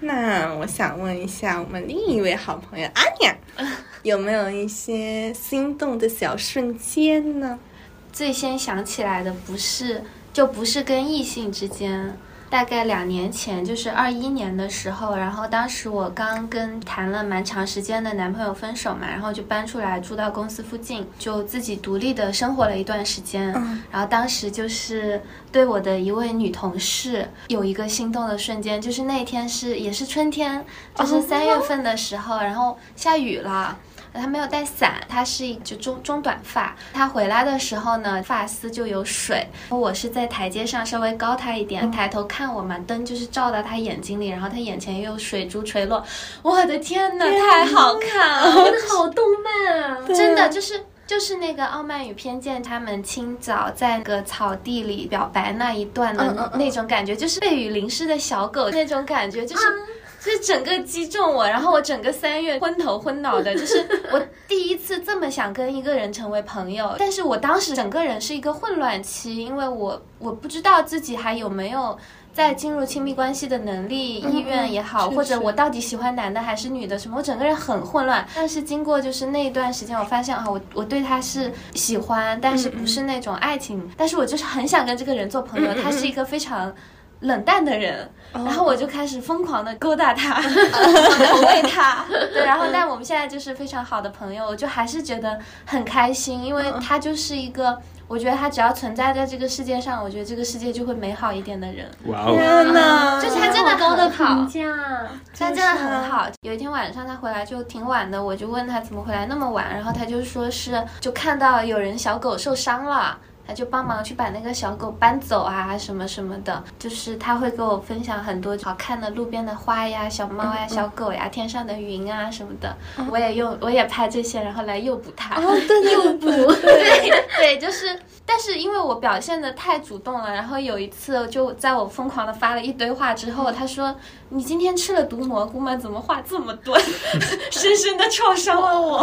那我想问一下我们另一位好朋友阿雅，有没有一些心动的小瞬间呢？最先想起来的不是，就不是跟异性之间。大概两年前，就是二一年的时候，然后当时我刚跟谈了蛮长时间的男朋友分手嘛，然后就搬出来住到公司附近，就自己独立的生活了一段时间。然后当时就是对我的一位女同事有一个心动的瞬间，就是那天是也是春天，就是三月份的时候，然后下雨了。她没有带伞，他是一就中中短发。他回来的时候呢，发丝就有水。我是在台阶上稍微高他一点，抬头看我嘛，灯就是照到他眼睛里，然后他眼前又有水珠垂落。我的天呐，太好看了！真的好动漫啊！真的就是就是那个《傲慢与偏见》，他们清早在那个草地里表白那一段的那种感觉，就是被雨淋湿的小狗那种感觉，就是。就是整个击中我，然后我整个三月昏头昏脑的，就是我第一次这么想跟一个人成为朋友，但是我当时整个人是一个混乱期，因为我我不知道自己还有没有在进入亲密关系的能力、意愿也好，或者我到底喜欢男的还是女的什么，我整个人很混乱。但是经过就是那一段时间，我发现啊，我我对他是喜欢，但是不是那种爱情，但是我就是很想跟这个人做朋友，他是一个非常。冷淡的人，然后我就开始疯狂的勾搭他，投喂他，对，然后但我们现在就是非常好的朋友，我就还是觉得很开心，因为他就是一个，我觉得他只要存在在这个世界上，我觉得这个世界就会美好一点的人。哇哦，天哪！就是他真的高的很好评价，他真的很好。有一天晚上他回来就挺晚的，我就问他怎么回来那么晚，然后他就说是就看到有人小狗受伤了。他就帮忙去把那个小狗搬走啊，什么什么的，就是他会给我分享很多好看的路边的花呀、小猫呀、小狗呀、天上的云啊什么的，我也用我也拍这些，然后来诱捕它。哦，对对诱捕，对 对，就是，但是因为我表现的太主动了，然后有一次就在我疯狂的发了一堆话之后，他说：“你今天吃了毒蘑菇吗？怎么话这么多？” 深深的创伤了我。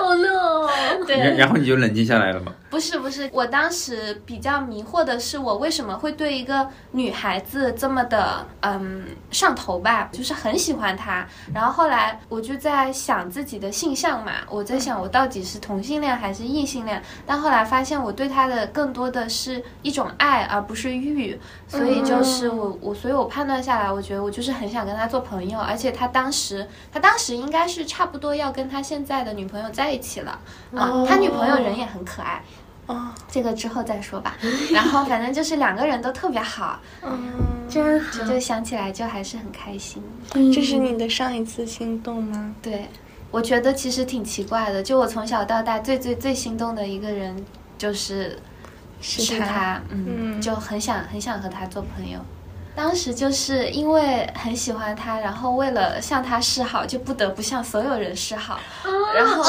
Oh no！对，然后你就冷静下来了吗？不是不是，我当时比较迷惑的是，我为什么会对一个女孩子这么的嗯上头吧，就是很喜欢她。然后后来我就在想自己的性向嘛，我在想我到底是同性恋还是异性恋。但后来发现我对她的更多的是一种爱，而不是欲。所以就是我我，所以我判断下来，我觉得我就是很想跟他做朋友，而且他当时他当时应该是差不多要跟他现在的女朋友在一起了啊，哦他女朋友人也很可爱。哦，这个之后再说吧。然后反正就是两个人都特别好，嗯，真好就。就想起来就还是很开心。这是你的上一次心动吗？对，我觉得其实挺奇怪的，就我从小到大最最最心动的一个人就是是他他，嗯，嗯就很想很想和他做朋友。当时就是因为很喜欢他，然后为了向他示好，就不得不向所有人示好，然后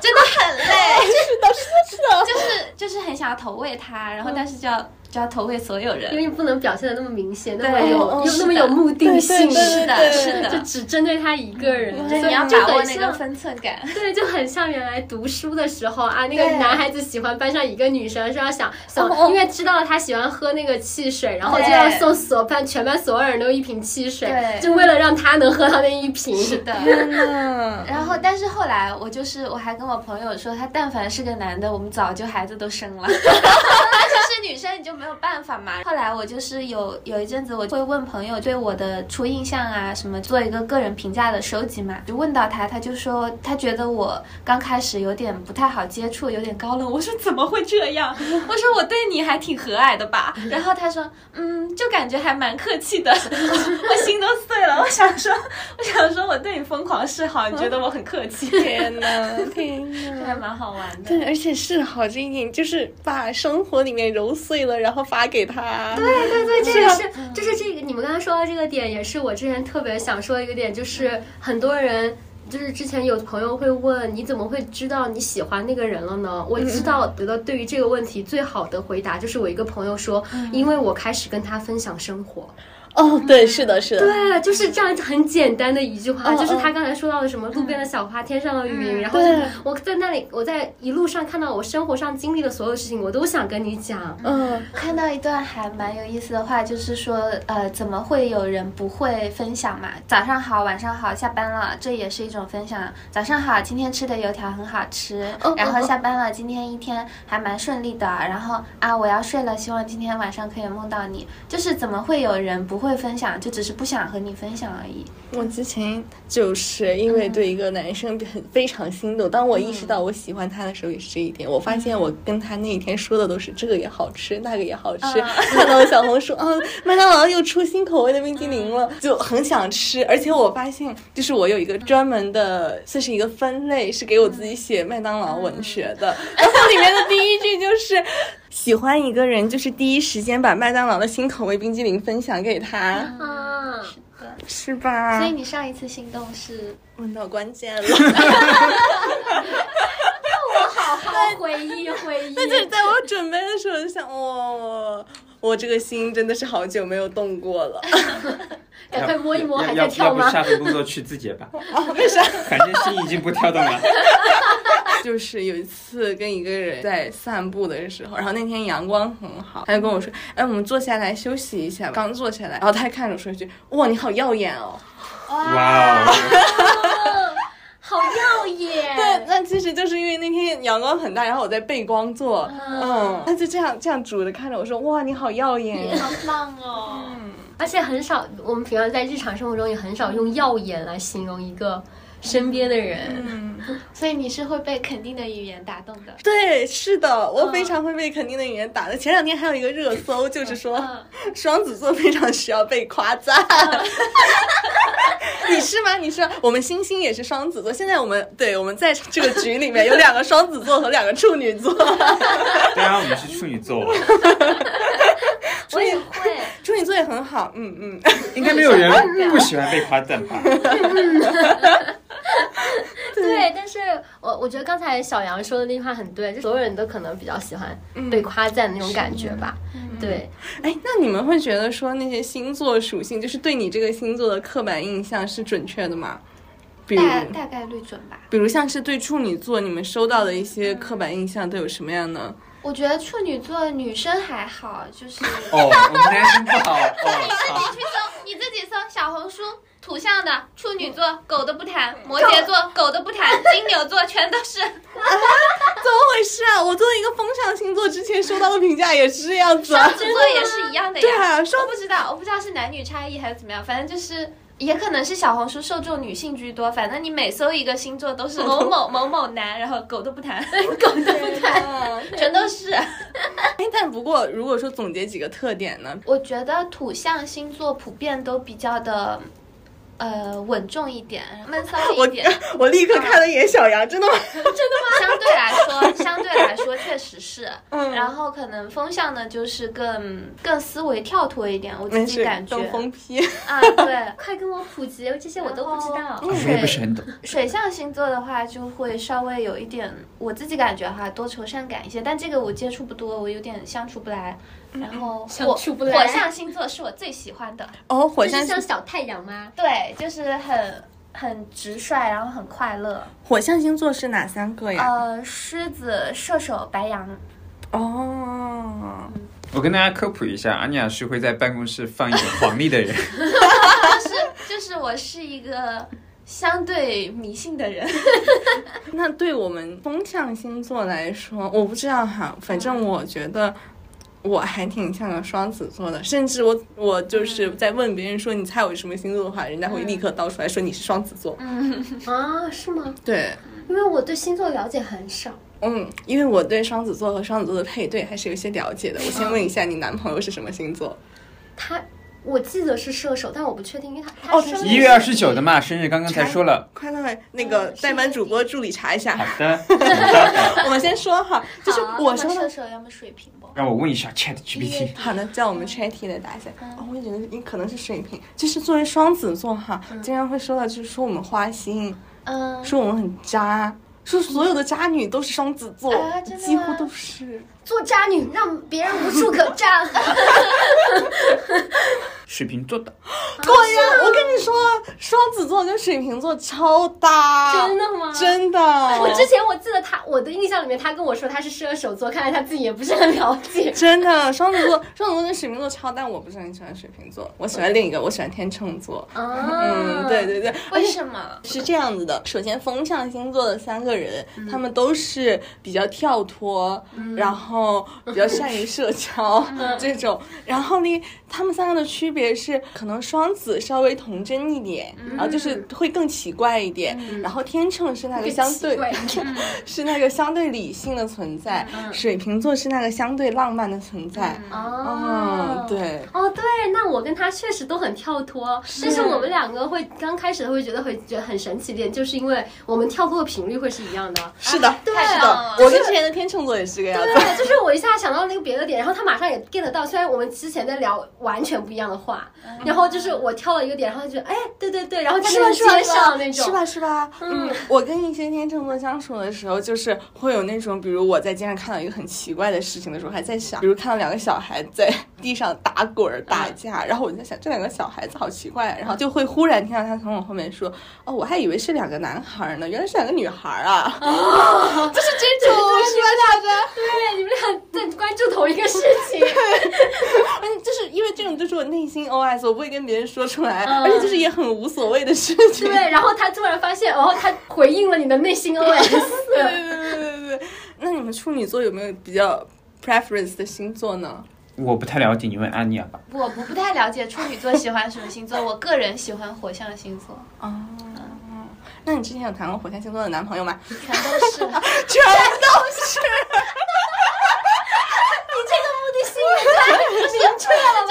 真的很累，是的，是的，是的。就是就是很想要投喂他，然后但是就要就要投喂所有人因。为你不能表现的那么明显，那么有哦又那么有目的性，是的，是的，就只针对他一个人，所以你要把握那个分寸感。对，就很像原来读书的时候啊，那个男孩子喜欢班上一个女生，是要想想因为知道他喜欢喝那个汽水，然后就要送所班全班所有人都一瓶汽水对，就为了让他能喝到那一瓶。是的。然后，但是后来我就是，我还跟我朋友说，他但凡是个男的，我们早就孩子都生了。但是是女生，你就没有办法嘛。后来我就是有有一阵子，我会问朋友对我的初印象啊什么，做一个个人评价的收集嘛。就问到他，他就说他觉得我刚开始有点不太好接触，有点高冷。我说怎么会这样？我说我对你还挺和蔼的吧。然后他说，嗯，就感觉还蛮客气的。我心都碎了，我想说，我想说我对你疯狂示好，你觉得我很客气，天哪，天这还！蛮好玩的。对，而且示好这一点，就是把生活里面揉碎了，然后发给他。对，对对，这个是就是这个你们刚才说到这个点，也是我之前特别想说的一个点，就是很多人。就是之前有朋友会问你怎么会知道你喜欢那个人了呢？我知道得到对于这个问题最好的回答就是我一个朋友说，因为我开始跟他分享生活。哦，对，是的，是的。对，就是这样很简单的一句话，嗯就是他刚才说到的什么路边的小花，天上的云，然后我在那里，我在一路上看到我生活上经历的所有事情，我都想跟你讲。嗯，看到一段还蛮有意思的话，就是说，呃，怎么会有人不会分享嘛？早上好，晚上好，下班了，这也是一种分享。早上好，今天吃的油条很好吃，哦然后哦下班了，今天一天还蛮顺利的。然后啊，我要睡了，希望今天晚上可以梦到你。就是怎么会有人不会分享，就只是不想和你分享而已。我之前就是因为对一个男生很非常心动，当我意识到我喜欢他的时候，也是这一点。我发现我跟他那一天说的都是这个也好吃，那个也好吃。看到小红书啊，麦当劳又出新口味的冰激凌了，就很想吃。而且我发现，就是我有一个专门的，算是一个分类，是给我自己写麦当劳文学的。然后里面的第一句就是。喜欢一个人，就是第一时间把麦当劳的新口味冰激凌分享给他，啊，是的，是吧？所以你上一次心动是？问到关键了。我好好回忆回忆。那就是在我准备的时候就想，哇、我这个心真的是好久没有动过了。赶快摸一摸，要还要要不在跳吗？下份工作去自己吧，啊，为啥？反正心已经不跳动了。就是有一次跟一个人在散步的时候，然后那天阳光很好，他就跟我说：“哎，我们坐下来休息一下吧。”刚坐下来，然后他还看着我说一句：“哇，你好耀眼哦。哇哦，好耀眼！对，那其实就是因为那天阳光很大，然后我在背光坐，嗯，他就这样这样煮着看着我说：“哇，你好耀眼。你好棒哦！嗯而且很少，我们平常在日常生活中也很少用耀眼来形容一个身边的人。嗯，所以你是会被肯定的语言打动的。对，是的，我非常会被肯定的语言打动。前两天还有一个热搜，就是说嗯，双子座非常需要被夸赞。你是吗？你是？我们星星也是双子座。现在我们对我们在这个局里面有两个双子座和两个处女座。对啊，我们是处女座，我也会，处女座也很好，嗯嗯。应该没有人不喜欢被夸赞吧？对。但是我我觉得刚才小杨说的那句话很对，就所有人都可能比较喜欢被夸赞的那种感觉吧。对，哎，那你们会觉得说那些星座属性，就是对你这个星座的刻板印象是准确的吗？比如，大大概率准吧。比如像是对处女座，你们收到的一些刻板印象都有什么样呢？我觉得处女座女生还好，就是哦，我们男生不好哦。好去搜，你自己搜小红书土象的处女座狗都不谈，摩羯座狗都不谈，金牛座全都是。怎么回事啊？我作为一个风象星座，之前收到的评价也是这样子啊双。子座也是一样的呀。对啊双我不知道，我不知道是男女差异还是怎么样，反正就是。也可能是小红书受众女性居多，反正你每搜一个星座都是 某某某某男，然后狗都不谈，狗都不谈，全都是。哎，但不过如果说总结几个特点呢？我觉得土象星座普遍都比较的，呃，稳重一点，闷骚一点。我立刻看了一眼小杨，真的吗？真的吗相对来说，相对来说确实是。嗯然后可能风象呢，就是更更思维跳脱一点，我自己感，觉当疯批。啊，对。快跟我普及，这些我都不知道。嗯我也不是很懂。水象星座的话，就会稍微有一点，我自己感觉哈，多愁善感一些。但这个我接触不多，我有点相处不来。然后火处不来火象星座是我最喜欢的，哦，火象像小太阳吗？对，就是很很直率，然后很快乐。火象星座是哪三个呀？呃，狮子、射手、白羊。哦，我跟大家科普一下，阿尼亚是会在办公室放一个 黄历的人。就是就是我是一个相对迷信的人。那对我们风象星座来说，我不知道哈，反正我觉得我还挺像个双子座的，甚至我我就是在问别人说你猜我是什么星座的话，人家会立刻倒出来说你是双子座。啊，是吗？对，因为我对星座了解很少。嗯，因为我对双子座和双子座的配对还是有些了解的。我先问一下，你男朋友是什么星座？他我记得是射手，但我不确定，因为他他哦一月二十九的嘛，生日刚刚才说了。快快，那个代班主播助理查一下。好的，我们先说哈，就是我说的。要么射手，要么水瓶不？让我问一下 Chat GPT。好的，叫我们 Chatty 来答一下。哦，我也觉得你可能是水瓶，就是作为双子座哈，经常会说到，就是说我们花心，嗯，说我们很渣，说所有的渣女都是双子座，啊真的几乎都是。做渣女，让别人无处可站。水瓶座的，对呀，我跟你说，双子座跟水瓶座超搭，真的吗真的。我之前我记得他，我的印象里面，他跟我说他是射手座，看来他自己也不是很了解。真的，双子座，双子座跟水瓶座超，搭我不是很喜欢水瓶座，我喜欢另一个，我喜欢天秤座。啊，嗯，对对对，为什么？是这样子的，首先风象星座的三个人，嗯。他们都是比较跳脱，然后比较善于社交、嗯。这种。然后呢，他们三个的区别是，可能双子稍微童真一点，嗯然后就是会更奇怪一点，然后天秤是那个相对 是那个相对理性的存在，嗯水瓶座是那个相对浪漫的存在。哦嗯，。对。哦，对，那我跟他确实都很跳脱，但是我们两个会刚开始会觉得会觉得很神奇的点，就是因为我们跳脱的频率会是一样的。是的，对是的我跟之前的天秤座也是这个样子。对，就是我一下想到那个别的点，然后他马上也 get 到。虽然我们之前在聊完全不一样的话，然后就是我挑了一个点，然后就觉得哎，对对对，然后他是吧就是接吧是吧。上那种，是吧是吧？嗯，我跟一些天秤座相处的时候，就是会有那种，比如我在街上看到一个很奇怪的事情的时候，还在想，比如看到两个小孩在地上打滚儿打架，然后我就在想，这两个小孩子好奇怪啊，然后就会忽然听到他从我后面说，哦，我还以为是两个男孩儿呢，原来是两个女孩啊啊，就是这种，是吧，大家？对，你们俩在关注同一个事情，嗯，就是因为这种就是我内心 OS，我不会跟别人说出来，而且就是也很无所谓的事情。对，然后他突然发现，哦，他回应了你的内心 OS，对对对对对。那你们处女座有没有比较 preference 的星座呢？我不太了解，你问安妮尔吧。我不不太了解处女座喜欢什么星座，我个人喜欢火象星座，哦，那你之前有谈过火象星座的男朋友吗？全都是。全都是。你这个目的性太明确了吧？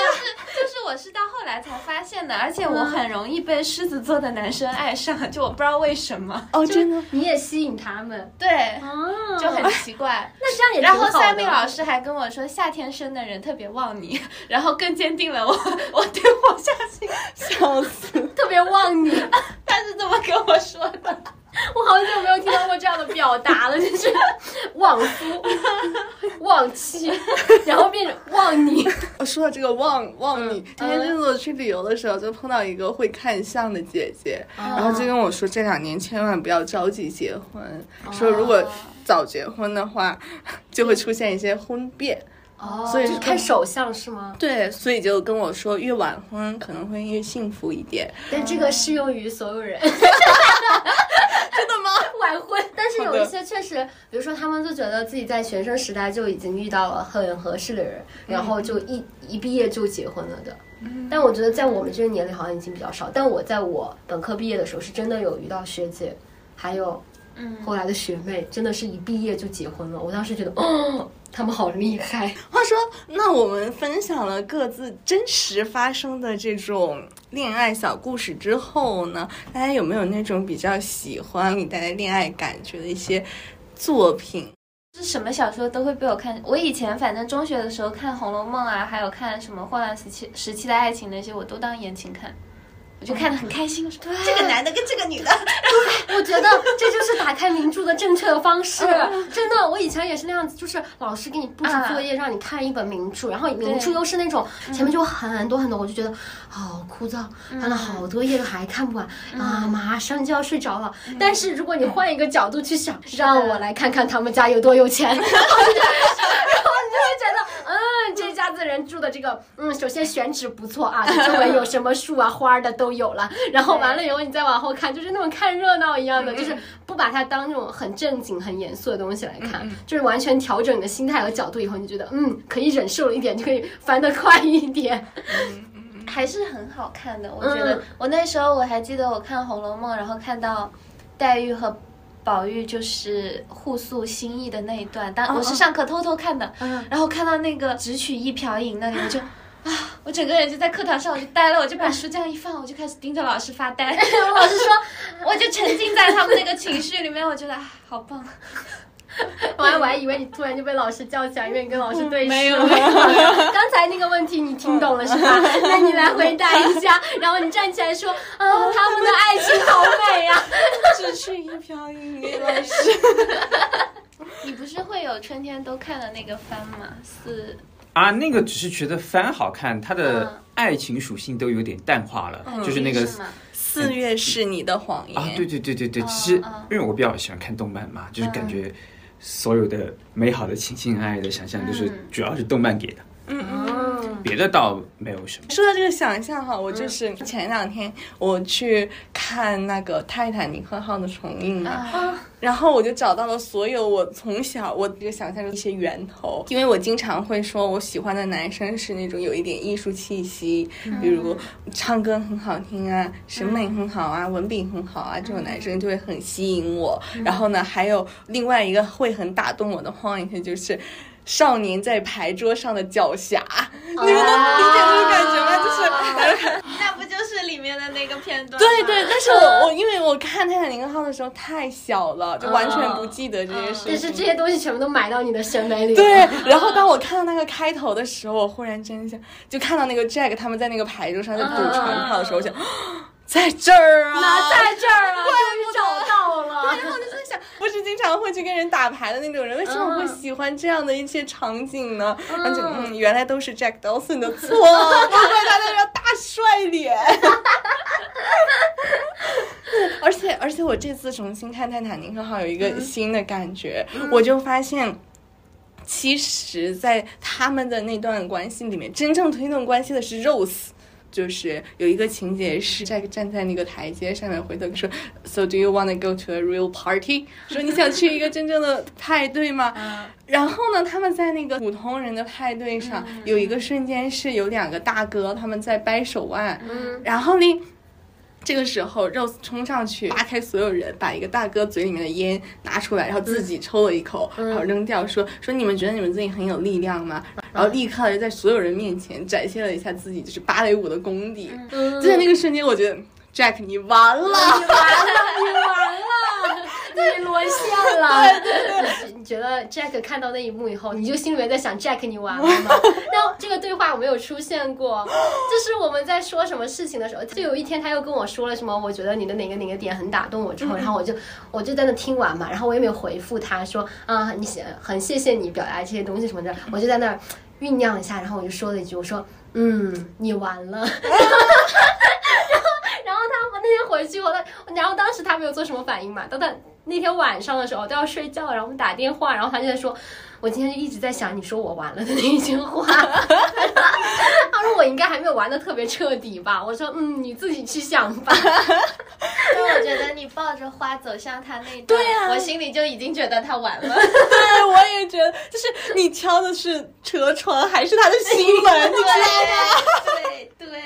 我是到后来才发现的，而且我很容易被狮子座的男生爱上，就我不知道为什么。哦，真的。你也吸引他们，对，哦就很奇怪。那这样也然后挺好的赛命老师还跟我说，夏天生的人特别旺你，然后更坚定了我 我对火象星笑死！特别旺你。他是这么跟我说的。我好久没有听到过这样的表达了，就是旺夫、旺妻，然后变成旺你。我 说到这个旺旺你，今天真的去旅游的时候，就碰到一个会看相的姐姐，然后就跟我说，这两年千万不要着急结婚，说如果早结婚的话，就会出现一些婚变。哦所以就是看手相是吗？对，所以就跟我说，越晚婚可能会越幸福一点。但这个适用于所有人。真的吗？晚婚，但是有一些确实，比如说他们就觉得自己在学生时代就已经遇到了很合适的人，然后就一一毕业就结婚了的。但我觉得在我们这个年龄好像已经比较少，但我在我本科毕业的时候是真的有遇到学姐，还有嗯后来的学妹，真的是一毕业就结婚了。我当时觉得，哦，他们好厉害。话说，那我们分享了各自真实发生的这种恋爱小故事之后呢，大家有没有那种比较喜欢给大家恋爱感觉的一些作品？是什么小说都会被我看。我以前反正中学的时候看《红楼梦》啊，还有看什么《霍乱时期时期的爱情》那些，我都当言情看，我就看得很开心。我说这个男的跟这个女的，对我觉得这就是打开名著的正确的方式。真的，我以前也是那样子，就是老师给你布置作业，让你看一本名著，然后名著又是那种前面就很多很多，我就觉得好枯燥，看了好多页都还看不完啊，马上就要睡着了。但是如果你换一个角度去想，让我来看看他们家有多有钱，然 后人住的这个，嗯，首先选址不错啊，周围有什么树啊、花儿的都有了。然后完了以后，你再往后看，就是那种看热闹一样的，就是不把它当那种很正经、很严肃的东西来看，就是完全调整你的心态和角度以后，你觉得嗯，可以忍受了一点，就可以翻得快一点。还是很好看的。我觉得、嗯我那时候我还记得我看《红楼梦》，然后看到黛玉和宝玉就是互诉心意的那一段，当我是上课偷偷看的，嗯然后看到那个只取一瓢饮那里，我就。啊！我整个人就在课堂上，我就呆了，我就把书这样一放，我就开始盯着老师发呆。老师说，我就沉浸在他们那个情绪里面，我觉得啊，好棒。我还我还以为你突然就被老师叫起来，因为你跟老师对视没有了。刚才那个问题你听懂了是吧？那你来回答一下，然后你站起来说啊，他们的爱情好美呀、只是一瓢饮给老师。你不是会有春天都看的那个番吗？是啊，那个只是觉得番好看，它的嗯爱情属性都有点淡化了，就是那个？四月是你的谎言啊，对对对对对，其实嗯因为我比较喜欢看动漫嘛，就是感觉所有的美好的情情爱爱的想象都是嗯。主要是动漫给的，嗯嗯，别的倒没有什么。说到这个想象哈，我就是前两天我去看那个《泰坦尼克号》的重映嘛，啊，然后我就找到了所有我从小我这个想象中的一些源头，因为我经常会说我喜欢的男生是那种有一点艺术气息，比如唱歌很好听啊，审美很好啊，文笔很好啊，这种男生就会很吸引我。然后呢，还有另外一个会很打动我的 point 就是。少年在牌桌上的狡黠，你们能理解这种感觉吗？就是那不就是里面面的那个片段。对对，但是我我因为我看《泰坦尼克号》的时候太小了，就完全不记得这些事情。但是这些东西全部都埋到你的审美里。对，然后当我看到那个开头的时候，我忽然真相，就看到那个 Jack 他们在那个牌桌上在赌船票的时候，我想，在这儿啊，在这儿啊，终于找到了。经常会去跟人打牌的那种人，为什么会喜欢这样的一些场景呢？然后就嗯，原来都是 Jack Dawson 的错，难怪他那张大帅脸。而 且而且，我这次重新看《泰坦尼克号》有一个新的感觉，我就发现。其实，在他们的那段关系里面，真正推动关系的是 Rose，就是有一个情节是 Jack 站在那个台阶上面，回头说，So do you wanna go to a real party？说你想去一个真正的派对吗？然后呢，他们在那个普通人的派对上，有一个瞬间是有两个大哥他们在掰手腕，然后呢。这个时候，Rose 冲上去扒开所有人，把一个大哥嘴里面的烟拿出来，然后自己抽了一口，然后扔掉，说说你们觉得你们自己很有力量吗？然后立刻就在所有人面前展现了一下自己就是芭蕾舞的功底。就在那个瞬间，我觉得 Jack 你完了，你完了，你完了，你沦陷了。对对对，你觉得 Jack 看到那一幕以后，你就心里面在想 Jack 你完了吗？那这个对话我没有出现过，就是我们在说什么事情的时候，就有一天他又跟我说了什么，我觉得你的哪个哪个点很打动我之后，然后我就我就在那听完嘛，然后我也没有回复他说啊，你写很谢谢你表达这些东西什么的，我就在那儿酝酿一下，然后我就说了一句，我说嗯，你完了。然后他那天回去后，他然后当时他没有做什么反应嘛。等他那天晚上的时候都要睡觉了，然后我们打电话，然后他就在说，我今天就一直在想你说我完了的那一句话。他说我应该还没有玩的特别彻底吧？我说嗯，你自己去想吧。因为我觉得你抱着花走向他那段，对呀我心里就已经觉得他完了。对，我也觉得，就是你敲的是车窗还是他的心门，你知道吗？对对，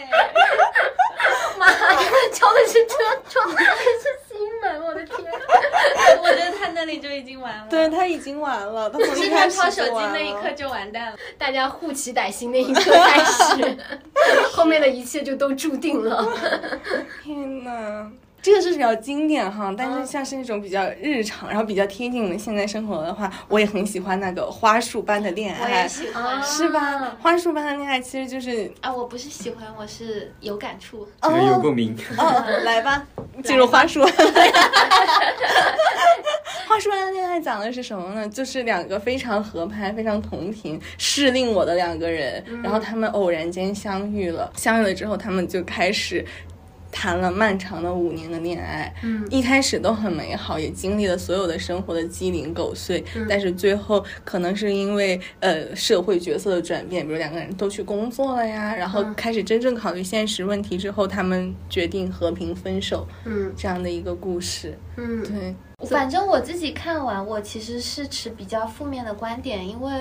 妈呀，敲的是车窗还是心门？我的天！我觉得他那里就已经完了。对他已经完了，他从是他一开始掏手机就完那一了刻就完蛋了。大家互起歹心那一刻开始，后面的一切就都注定了。天呐，这个是比较经典哈，但是像是那种比较日常，然后比较贴近我们现在生活的话，我也很喜欢那个花束般的恋我也爱，喜欢是吧？花束般的恋爱其实就是啊，我不是喜欢，我是有感触。这个有共鸣。哦，来吧，进入花束。花束般的恋爱讲的是什么呢？就是两个非常合拍、非常同频、适令我的两个人，然后他们偶然间相遇了，相遇了之后，他们就开始。谈了漫长的五年的恋爱，嗯。一开始都很美好，也经历了所有的生活的鸡零狗碎，但是最后可能是因为呃社会角色的转变，比如两个人都去工作了呀，然后开始真正考虑现实问题之后，他们决定和平分手，嗯。这样的一个故事。嗯。对，反正我自己看完，我其实是持比较负面的观点，因为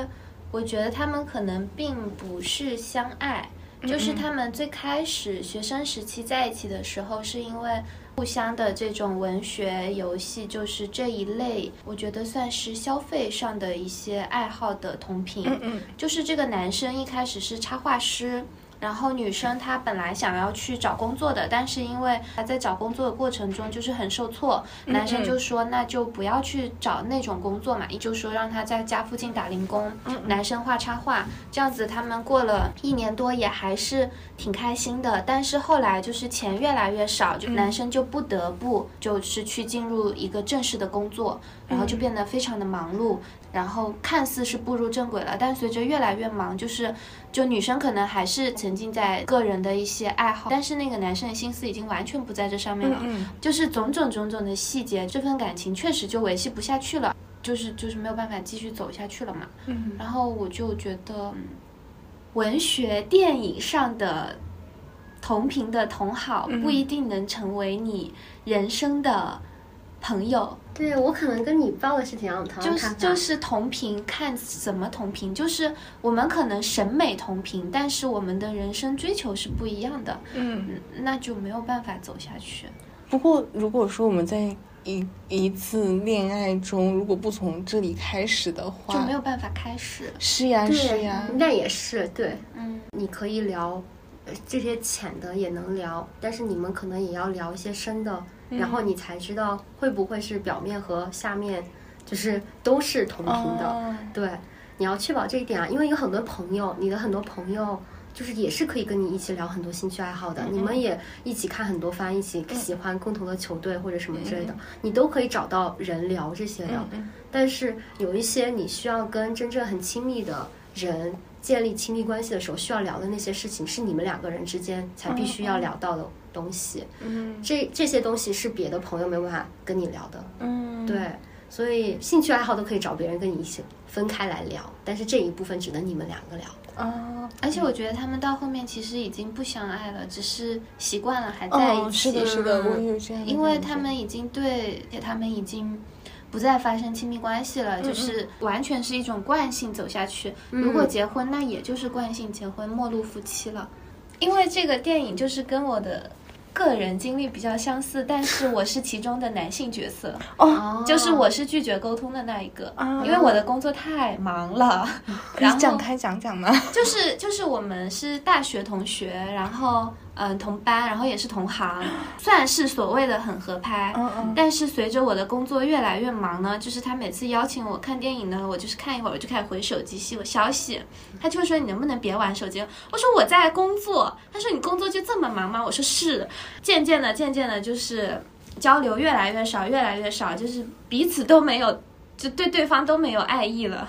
我觉得他们可能并不是相爱，就是他们最开始学生时期在一起的时候，是因为互相的这种文学、游戏，就是这一类，我觉得算是消费上的一些爱好的同频。嗯嗯就是这个男生一开始是插画师，然后女生她本来想要去找工作的，但是因为她在找工作的过程中就是很受挫，男生就说那就不要去找那种工作嘛，也就说让她在家附近打零工，男生画插画，这样子他们过了一年多也还是挺开心的，但是后来就是钱越来越少，就男生就不得不就是去进入一个正式的工作，然后就变得非常的忙碌，然后看似是步入正轨了，但随着越来越忙，就是就女生可能还是沉浸在个人的一些爱好，但是那个男生的心思已经完全不在这上面了，嗯就是种种种种的细节，这份感情确实就维系不下去了，就是就是没有办法继续走下去了嘛。嗯然后我就觉得，嗯文学、电影上的同频的同好，不一定能成为你人生的朋友。对我可能跟你报的是挺样同样就是看法就是同频，看怎么同频，就是我们可能审美同频，但是我们的人生追求是不一样的，嗯。嗯那就没有办法走下去。不过，如果说我们在一一次恋爱中，如果不从这里开始的话，就没有办法开始。是呀，是对呀，那也是对。嗯，你可以聊呃这些浅的也能聊，但是你们可能也要聊一些深的，然后你才知道会不会是表面和下面就是都是同频的。哦。对，你要确保这一点啊，因为有很多朋友，你的很多朋友就是也是可以跟你一起聊很多兴趣爱好的，你们也一起看很多番，一起喜欢共同的球队或者什么之类的，你都可以找到人聊这些的。但是有一些你需要跟真正很亲密的人建立亲密关系的时候，需要聊的那些事情，是你们两个人之间才必须要聊到的东西。嗯这这些东西是别的朋友没有办法跟你聊的。嗯，对，所以兴趣爱好都可以找别人跟你一起分开来聊，但是这一部分只能你们两个聊。哦而且我觉得他们到后面其实已经不相爱了，只是习惯了还在哦，一起。是的，是的，嗯我也有这样的，因为他们已经对，他们已经不再发生亲密关系了，就是完全是一种惯性走下去。如果结婚，那也就是惯性结婚，陌路夫妻了。因为这个电影就是跟我的个人经历比较相似，但是我是其中的男性角色，哦，就是我是拒绝沟通的那一个，啊因为我的工作太忙了。可以 然后展开讲讲吗？就是就是我们是大学同学，然后嗯、呃同班，然后也是同行，算是所谓的很合拍。嗯嗯但是随着我的工作越来越忙呢，就是他每次邀请我看电影呢，我就是看一会儿我就开始回手机息我消息，他就会说你能不能别玩手机？我说我在工作，他说你工作就这么忙吗？我说是。渐渐的，渐渐的，就是交流越来越少，越来越少，就是彼此都没有。就对对方都没有爱意了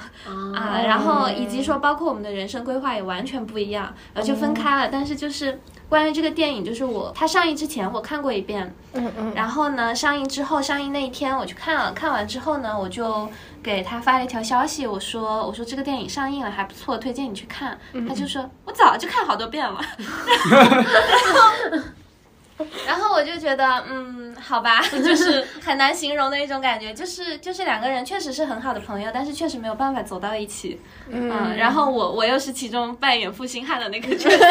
啊，然后以及说，包括我们的人生规划也完全不一样，然后就分开了。但是就是关于这个电影，就是我它上映之前我看过一遍，嗯嗯，然后呢，上映之后，上映那一天我去看了，看完之后呢，我就给他发了一条消息，我说我说这个电影上映了还不错，推荐你去看。他就说我早就看好多遍了，然后然后 我就觉得嗯，好吧，就是 很难形容的一种感觉，就是就是两个人确实是很好的朋友，但是确实没有办法走到一起。嗯，然后我我又是其中扮演负心汉的那个角色。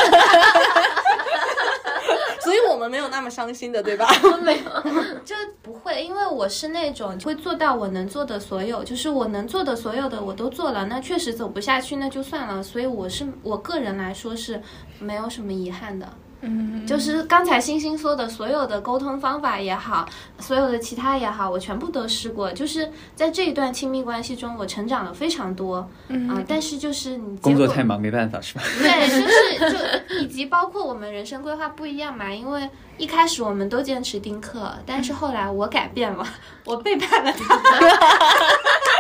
所以我们没有那么伤心的，对吧？没有，就不会，因为我是那种会做到我能做的所有，就是我能做的所有的我都做了，那确实走不下去那就算了。所以我是我个人来说是没有什么遗憾的。嗯，就是刚才星星说的所有的沟通方法也好，所有的其他也好，我全部都试过。就是在这一段亲密关系中，我成长了非常多。嗯、但是就是你工作太忙没办法是吧？对，就是就以及包括我们人生规划不一样嘛，因为一开始我们都坚持丁克，但是后来我改变了，我背叛了他。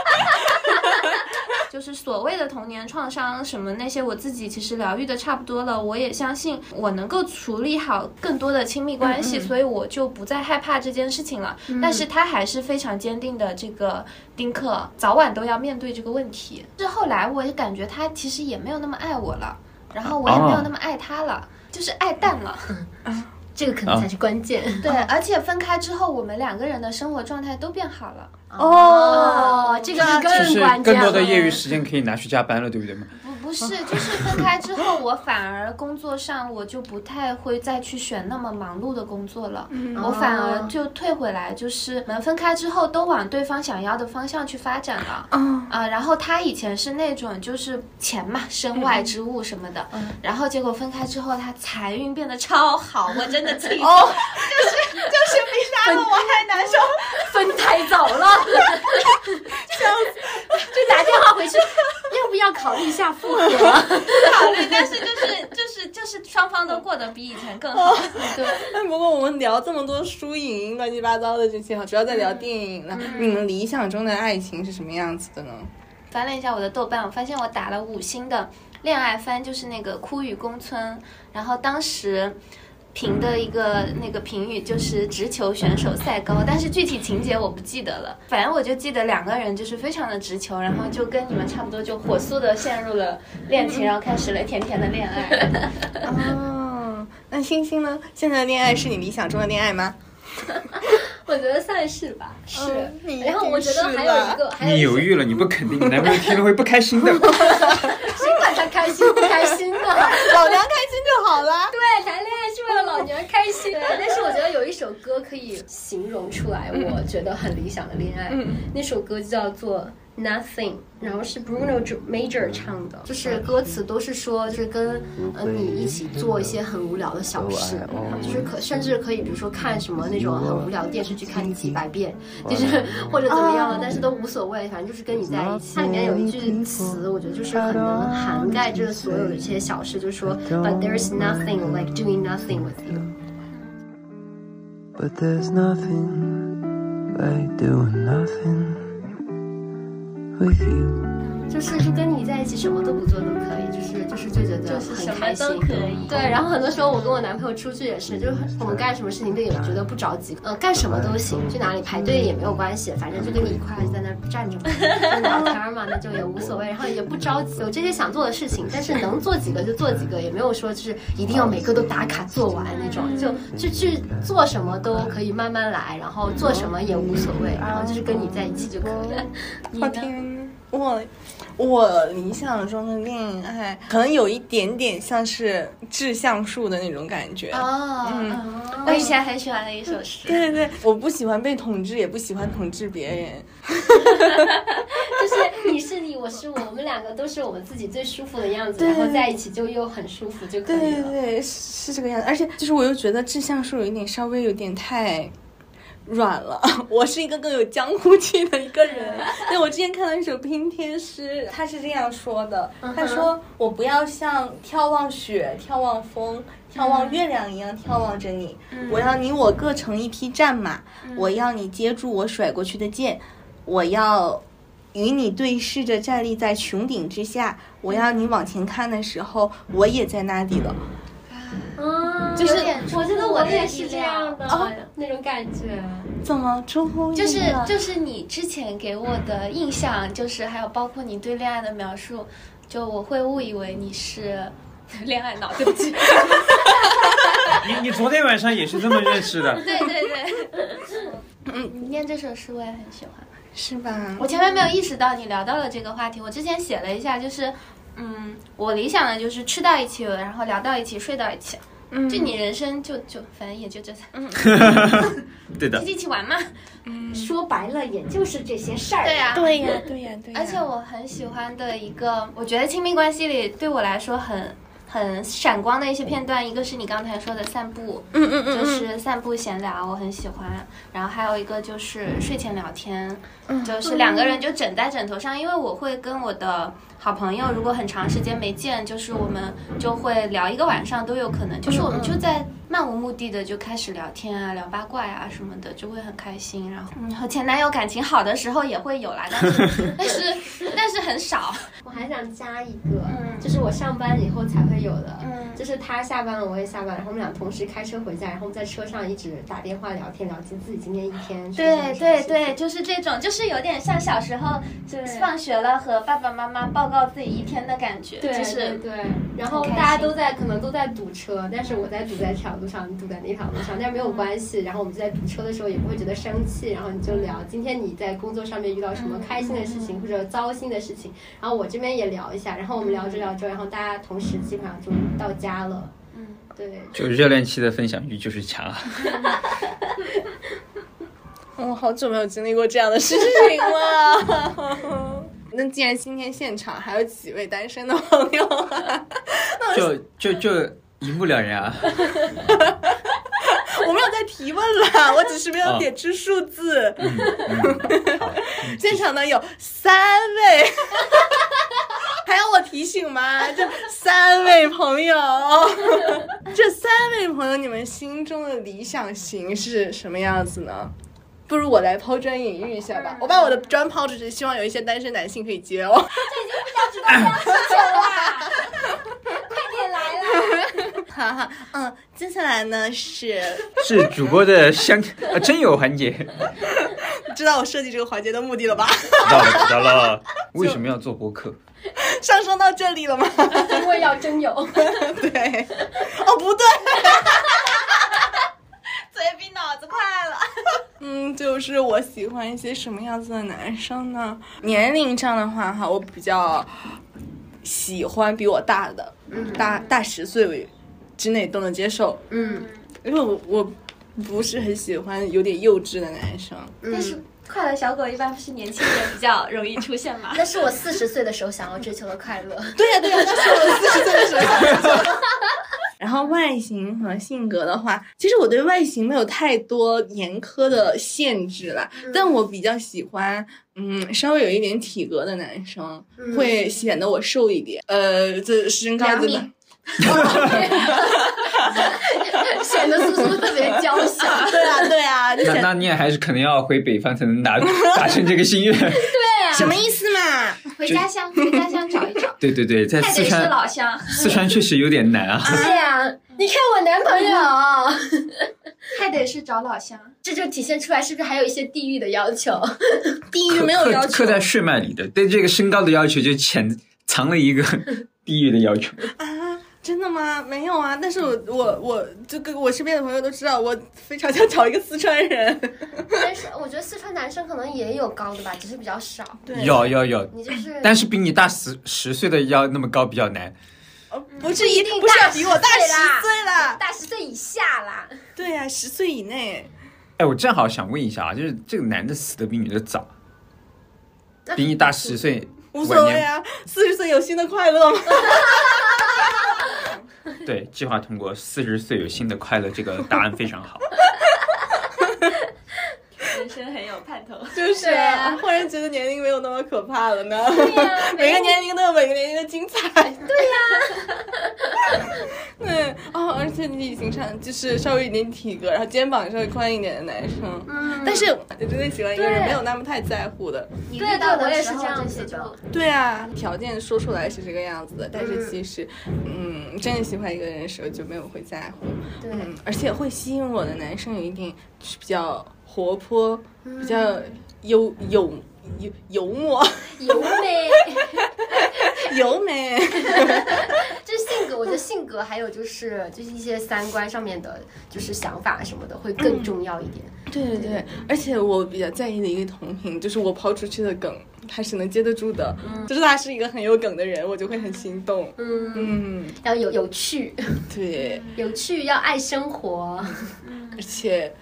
就是所谓的童年创伤什么那些，我自己其实疗愈的差不多了。我也相信我能够处理好更多的亲密关系，所以我就不再害怕这件事情了。但是他还是非常坚定的，这个丁克早晚都要面对这个问题。是后来我也感觉他其实也没有那么爱我了，然后我也没有那么爱他了，就是爱淡了。这个可能才是关键。对，而且分开之后，我们两个人的生活状态都变好了。哦，这个是更关键更多的业余时间可以拿去加班了，对不对嘛？不不是，就是分开之后，我反而工作上我就不太会再去选那么忙碌的工作了，我反而就退回来，就是我们分开之后都往对方想要的方向去发展了。嗯啊，然后他以前是那种就是钱嘛，身外之物什么的，然后结果分开之后，他财运变得超好，我真的气死。哦，就是就是比杀了我还难受。分太早了，就打电话回去，要不要考虑一下复合？考虑，但是就是就是就是双方都过得比以前更好。对，但不过我们聊这么多输赢乱七八糟的这些哈，主要在聊电影了。你们理想中的爱情是什么样子的呢？翻了一下我的豆瓣，我发现我打了五星的恋爱番，就是那个《枯雨宫村》，然后当时。评的一个那个评语就是直球选手赛高，但是具体情节我不记得了。反正我就记得两个人就是非常的直球，然后就跟你们差不多，就火速的陷入了恋情，然后开始了甜甜的恋爱。哦，那星星呢？现在的恋爱是你理想中的恋爱吗？我觉得算是吧，是。然后我觉得还有一个，还有你犹豫了，你不肯定，你男朋友听了会不开心的。谁管他开心不开心的？老娘开心就好了。对，谈恋爱是为了老娘开心。对，但是我觉得有一首歌可以形容出来，我觉得很理想的恋爱。嗯那首歌叫做《Nothing，然后是 Bruno Major 唱的，就是歌词都是说，就是跟呃你一起做一些很无聊的小事，就是可甚至可以，比如说看什么那种很无聊的电视剧，看几百遍，就是或者怎么样的，但是都无所谓，反正就是跟你在一起。它里面有一句词，我觉得就是很能涵盖这所有的一些小事，就是说，But there's nothing like doing nothing with you。But there's nothing like doing nothing with you. 就是就跟你在一起什么都不做都可以，就是就是就觉得很开心，都可以对，然后很多时候我跟我男朋友出去也是，就是我们干什么事情都也觉得不着急，呃，干什么都行，去哪里排队也没有关系，反正就跟你一块在那儿站着嘛，就聊天嘛，那就也无所谓，然后也不着急，有这些想做的事情，但是能做几个就做几个，也没有说就是一定要每个都打卡做完那种，就就去做什么都可以慢慢来，然后做什么也无所谓，然后就是跟你在一起就可以了。好听。我我理想中的恋爱可能有一点点像是致橡树的那种感觉。哦，嗯我以前很喜欢的一首诗，对对对，我不喜欢被统治，也不喜欢统治别人。就是你是你，我是我，我们两个都是我们自己最舒服的样子，然后在一起就又很舒服就可以了。对对，是这个样子。而且就是我又觉得致橡树有一点稍微有点太。软了，我是一个更有江湖气的一个人。对，我之前看到一首拼贴诗，他是这样说的：他说我不要像眺望雪、眺望风、眺望月亮一样眺望着你，我要你我各乘一匹战马，我要你接住我甩过去的剑，我要与你对视着站立在穹顶之下，我要你往前看的时候，我也在那里了。嗯，就是有点我觉得我也是这样的、哦那种感觉。怎么出乎意就是就是你之前给我的印象，就是还有包括你对恋爱的描述，就我会误以为你是 恋爱脑，对不起。你你昨天晚上也是这么认识的？对对对，嗯，你念这首诗我也很喜欢。是吧？我前面没有意识到你聊到了这个话题，我之前写了一下，就是，嗯，我理想的就是吃到一起，然后聊到一起，睡到一起。嗯就你人生就就反正也就这嗯，对的就，一起玩嘛。嗯说白了，也就是这些事儿。对呀、对呀，对呀，对呀。而且我很喜欢的一个，我觉得亲密关系里对我来说很很闪光的一些片段，一个是你刚才说的散步，嗯嗯嗯，就是散步闲聊，我很喜欢。然后还有一个就是睡前聊天，就是两个人就枕在枕头上，因为我会跟我的好朋友，如果很长时间没见，就是我们就会聊一个晚上都有可能，就是我们就在漫无目的的就开始聊天啊，聊八卦啊、什么的，就会很开心。然后嗯，和前男友感情好的时候也会有啦，但是 但是但是很少。我还想加一个，嗯就是我上班以后才会有的，嗯就是他下班了，我也下班，然后我们俩同时开车回家，然后我们在车上一直打电话聊天，聊自己今天一天对对对，就是这种，就是有点像小时候就放学了和爸爸妈妈报告自己一天的感觉，对就是对对，然后大家都在可能都在堵车，但是我在堵在这条路上，你堵在那条路上，但是没有关系。然后我们就在堵车的时候也不会觉得生气，然后你就聊今天你在工作上面遇到什么开心的事情或者糟心的事情，然后我这边也聊一下，然后我们聊着聊着，然后大家同时基本上就到家了。嗯，对，就热恋期的分享欲就是强啊。我好久没有经历过这样的事情了。那既然今天现场还有几位单身的朋友、啊，就就就一目了然啊。我没有在提问啦，我只是没有点出数字。现场呢有三位，还要我提醒吗？这三位朋友，这三位朋友，你们心中的理想型是什么样子呢？不如我来抛砖引玉一下吧。我把我的砖抛出去，希望有一些单身男性可以接哦。哈哈，嗯，接下来呢是 是主播的相啊真友环节，知道我设计这个环节的目的了吧？知道了知道了。为什么要做播客？上升到这里了吗？因为要真有。对，哦不对，嘴比脑子快了。嗯，就是我喜欢一些什么样子的男生呢？年龄上的话，哈，我比较喜欢比我大的，大大十岁为之内都能接受，嗯因为我我不是很喜欢有点幼稚的男生。但是快乐小狗一般不是年轻人比较容易出现吗？那是我四十岁的时候想要追求的快乐。对呀、对呀、那是我四十岁的时候。然后外形和性格的话，其实我对外形没有太多严苛的限制啦，但我比较喜欢，嗯，稍微有一点体格的男生，会显得我瘦一点。呃，这身高真的。显得苏苏特别娇小。对啊，对啊，那那你也还是可能要回北方才能达达成这个心愿。对、啊什么意思嘛？回家乡，回家乡对对对，在四川老乡，四川确实有点难啊。对 呀、你看我男朋友，还得是找老乡。这就体现出来是不是还有一些地域的要求？地域没有要求刻刻，在血脉里的，对这个身高的要求就潜藏了一个地域的要求。啊，真的吗？没有啊，但是我我我这个我身边的朋友都知道，我非常想找一个四川人。但是我觉得四川男生可能也有高的吧，只是比较少。对，有有有，你就是，但是比你大十十岁的要那么高比较难。呃不是一定不是要比我大10岁啦十岁啦。大十岁以下啦。对呀、十岁以内。哎，我正好想问一下啊，就是这个男的死的比女的早，比你大十岁，无所谓啊，四十岁有新的快乐吗？对，计划通过四十岁有新的快乐，这个答案非常好。人生很有盼头。就是啊啊，忽然觉得年龄没有那么可怕了呢。对呀、每个年龄都有每个年龄的精彩。对呀、对 哦，而且你体型上就是稍微有点体格，然后肩膀稍微宽一点的男生。嗯，但是我真的喜欢一个人没有那么太在乎的。你对遇到的对我也是时候这样子对啊，条件说出来是这个样子的，但是其实，嗯，真的喜欢一个人的时候就没有会在乎。对，嗯，而且会吸引我的男生有一点是比较活泼，比较幽幽幽幽默、油美，柔美。就是性格，我觉得性格还有就是就是一些三观上面的，就是想法什么的会更重要一点。对对对，而且我比较在意的一个同频，就是我抛出去的梗，他是能接得住的，就是他是一个很有梗的人，我就会很心动。嗯，嗯，要有有趣，对，有趣，要爱生活。而且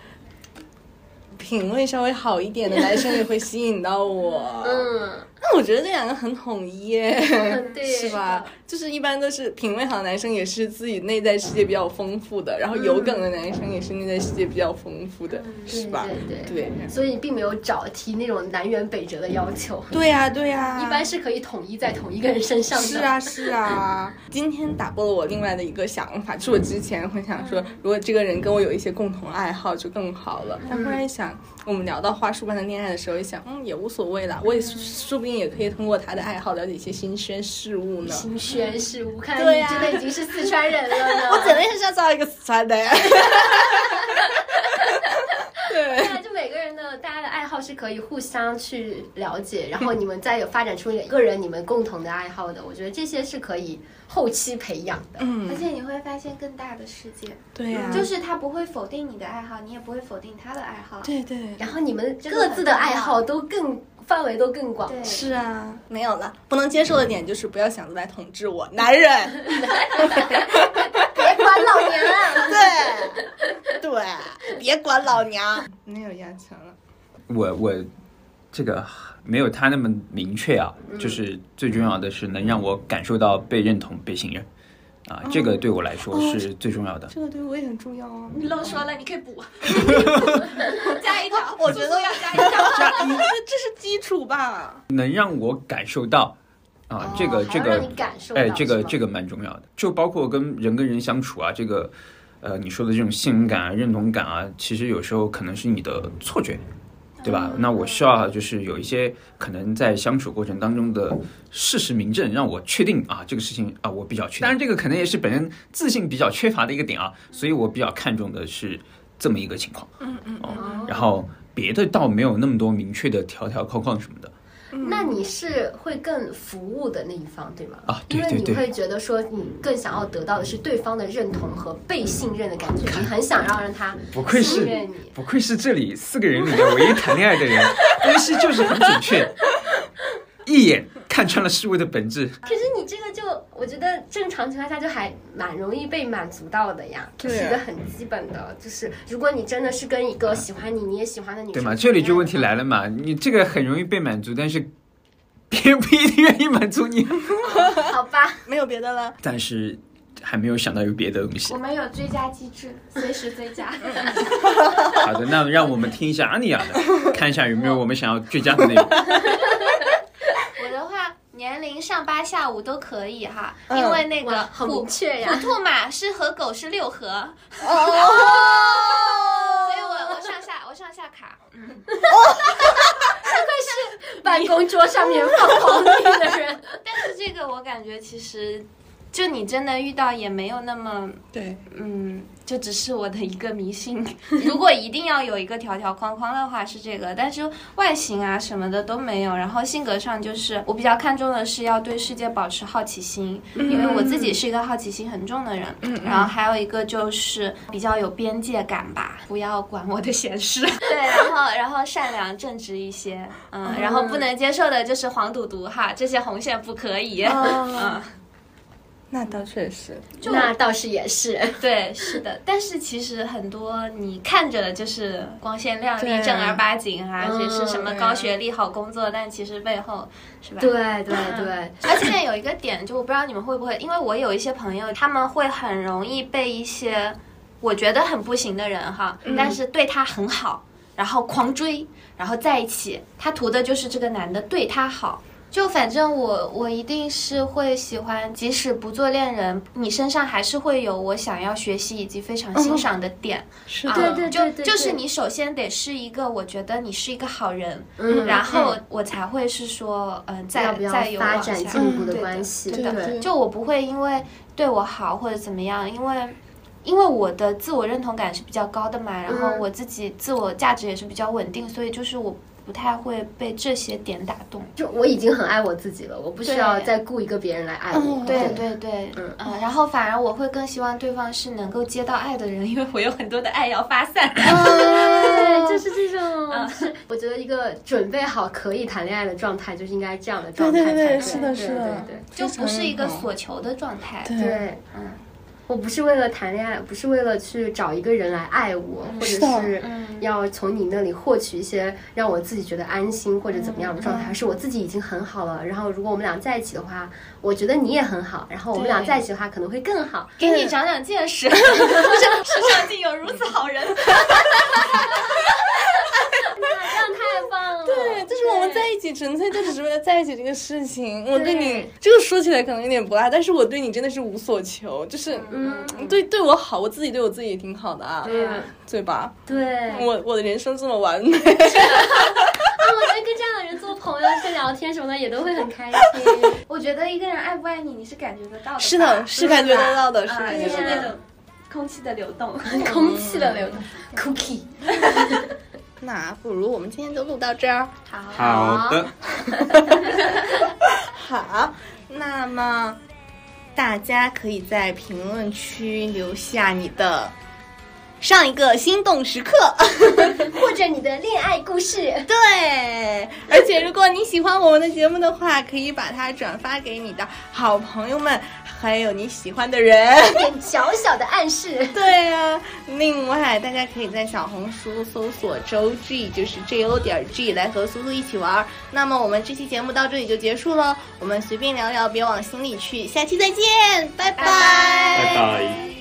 品味稍微好一点的男生也会吸引到我。嗯，那我觉得这两个很统一耶，对是吧？就是一般都是品味好的男生，也是自己内在世界比较丰富的，然后有梗的男生也是内在世界比较丰富的，是吧？对对对所以你并没有找提那种南辕北辙的要求，对呀、对呀、一般是可以统一在同一个人身上的。是啊，是啊。今天打破了我另外的一个想法，就是我之前会想说，如果这个人跟我有一些共同爱好就更好了。但忽然想，我们聊到花束般的恋爱的时候，一想，嗯，也无所谓啦。我也说不定也可以通过他的爱好了解一些新鲜事物呢。新鲜事物，看来你真的已经是四川人了呢。我真的很想找一个四川的。对对啊，就每个人的大家的爱好是可以互相去了解，然后你们再有发展出一个人你们共同的爱好的，我觉得这些是可以后期培养的。嗯而，且你会发现更大的世界，对呀、就是他不会否定你的爱好，你也不会否定他的爱好。对对。然后你们各自的爱好都更范围都更广。对，是啊，没有了。不能接受的点就是不要想着来统治我，男人。别管老娘啊！对，对，别管老娘。没有压强了。我我这个没有他那么明确啊，就是最重要的是能让我感受到被认同、被信任啊，这个对我来说是最重要的。这个对我也很重要啊。你漏说了，你可以补，加一条。我觉得要加一条。这这是基础吧？能让我感受到啊，这个这个哎，这个这个蛮重要的，就包括跟人跟人相处啊，这个呃你说的这种信任感啊、认同感啊，其实有时候可能是你的错觉。对吧？那我需要就是有一些可能在相处过程当中的事实明证，让我确定啊这个事情啊我比较确定。当然这个可能也是本人自信比较缺乏的一个点啊，所以我比较看重的是这么一个情况。嗯嗯哦，然后别的倒没有那么多明确的条条框框什么的。那你是会更服务的那一方，对吗？啊对因为对对你会觉得说，你更想要得到的是对方的认同和被信任的感觉，你很想要让他不愧是信任你。不愧是这里四个人里面唯一谈恋爱的人，分析就是很准确。一眼看穿了事物的本质。可是你这个就，我觉得正常情况下就还蛮容易被满足到的呀，这是一个很基本的，就是如果你真的是跟一个喜欢你，你也喜欢的女生，对吗？这里就问题来了嘛，你这个很容易被满足，但是 别人不一定愿意满足你。好吧？没有别的了。但是还没有想到有别的东西我。们有追加机制，随时追加。好的，那让我们听一下阿尼亚的，看一下有没有我们想要追加的内容。年龄上八下五都可以哈，嗯。因为那个虎明确呀。虎兔马是和狗是六合，哦，所以我我上下我上下卡。办公桌上面放皇帝的人，但是这个我感觉其实，就你真的遇到也没有那么，对，嗯，就只是我的一个迷信。如果一定要有一个条条框框的话是这个，但是外形啊什么的都没有。然后性格上就是我比较看重的是要对世界保持好奇心，因为我自己是一个好奇心很重的人。嗯然后还有一个就是比较有边界感吧，不要管我的闲事。对，然后然后善良正直一些，嗯，然后不能接受的就是黄赌毒哈，这些红线不可以。哦，那倒确实。那倒是也是。对，是的，但是其实很多你看着就是光鲜亮丽、正儿八经啊，嗯也是什么高学历、好工作，但其实背后是吧？对对对，而且有一个点，就我不知道你们会不会，因为我有一些朋友，他们会很容易被一些我觉得很不行的人哈，但是对他很好，然后狂追，然后在一起，他图的就是这个男的对他好。就反正我我一定是会喜欢，即使不做恋人，你身上还是会有我想要学习以及非常欣赏的点。是啊对对就对对就是你首先得是一个，我觉得你是一个好人，嗯然后我才会是说，嗯、再要要再有发展往下进一步的关系？对的，对就我不会因为对我好或者怎么样，因为因为我的自我认同感是比较高的嘛，然后嗯我自己自我价值也是比较稳定，所以就是我不太会被这些点打动。就我已经很爱我自己了，我不需要再雇一个别人来爱我。嗯对对。对，嗯。呃然后反而我会更希望对方是能够接到爱的人，因为我有很多的爱要发散。对，就是这种，就是我觉得一个准备好可以谈恋爱的状态，就是应该这样的状态才对。对对对是的是的对就不是一个非常好所求的状态。对。对，嗯，我不是为了谈恋爱，不是为了去找一个人来爱我，或者是要从你那里获取一些让我自己觉得安心或者怎么样的状嗯态，而是我自己已经很好了。然后如果我们俩在一起的话，我觉得你也很好，然后我们俩在一起的话可能会更好。给你长长见识，世上竟有如此好人？对，就是我们在一起，纯粹就只是为了在一起这个事情。我对你对这个说起来可能有点不爱，但是我对你真的是无所求，就是嗯，对对我好，我自己对我自己也挺好的啊，对啊对吧？对，我我的人生这么完美，啊，我觉得跟这样的人做朋友、去聊天什么的也都会很开心。我觉得一个人爱不爱你，你是感觉得到的吧。是的，是感觉得到的，是的。就是那种空气的流动。空气的流动，cookie。那不如我们今天就录到这儿。好的，好，那么大家可以在评论区留下你的上一个心动时刻。或者你的恋爱故事。对，而且如果你喜欢我们的节目的话，可以把它转发给你的好朋友们，还有你喜欢的人。点 小小的暗示。对呀、另外大家可以在小红书搜索周 G，就是 J O 点 G 来和苏苏一起玩儿。那么我们这期节目到这里就结束了，我们随便聊聊，别往心里去。下期再见，拜拜拜拜。「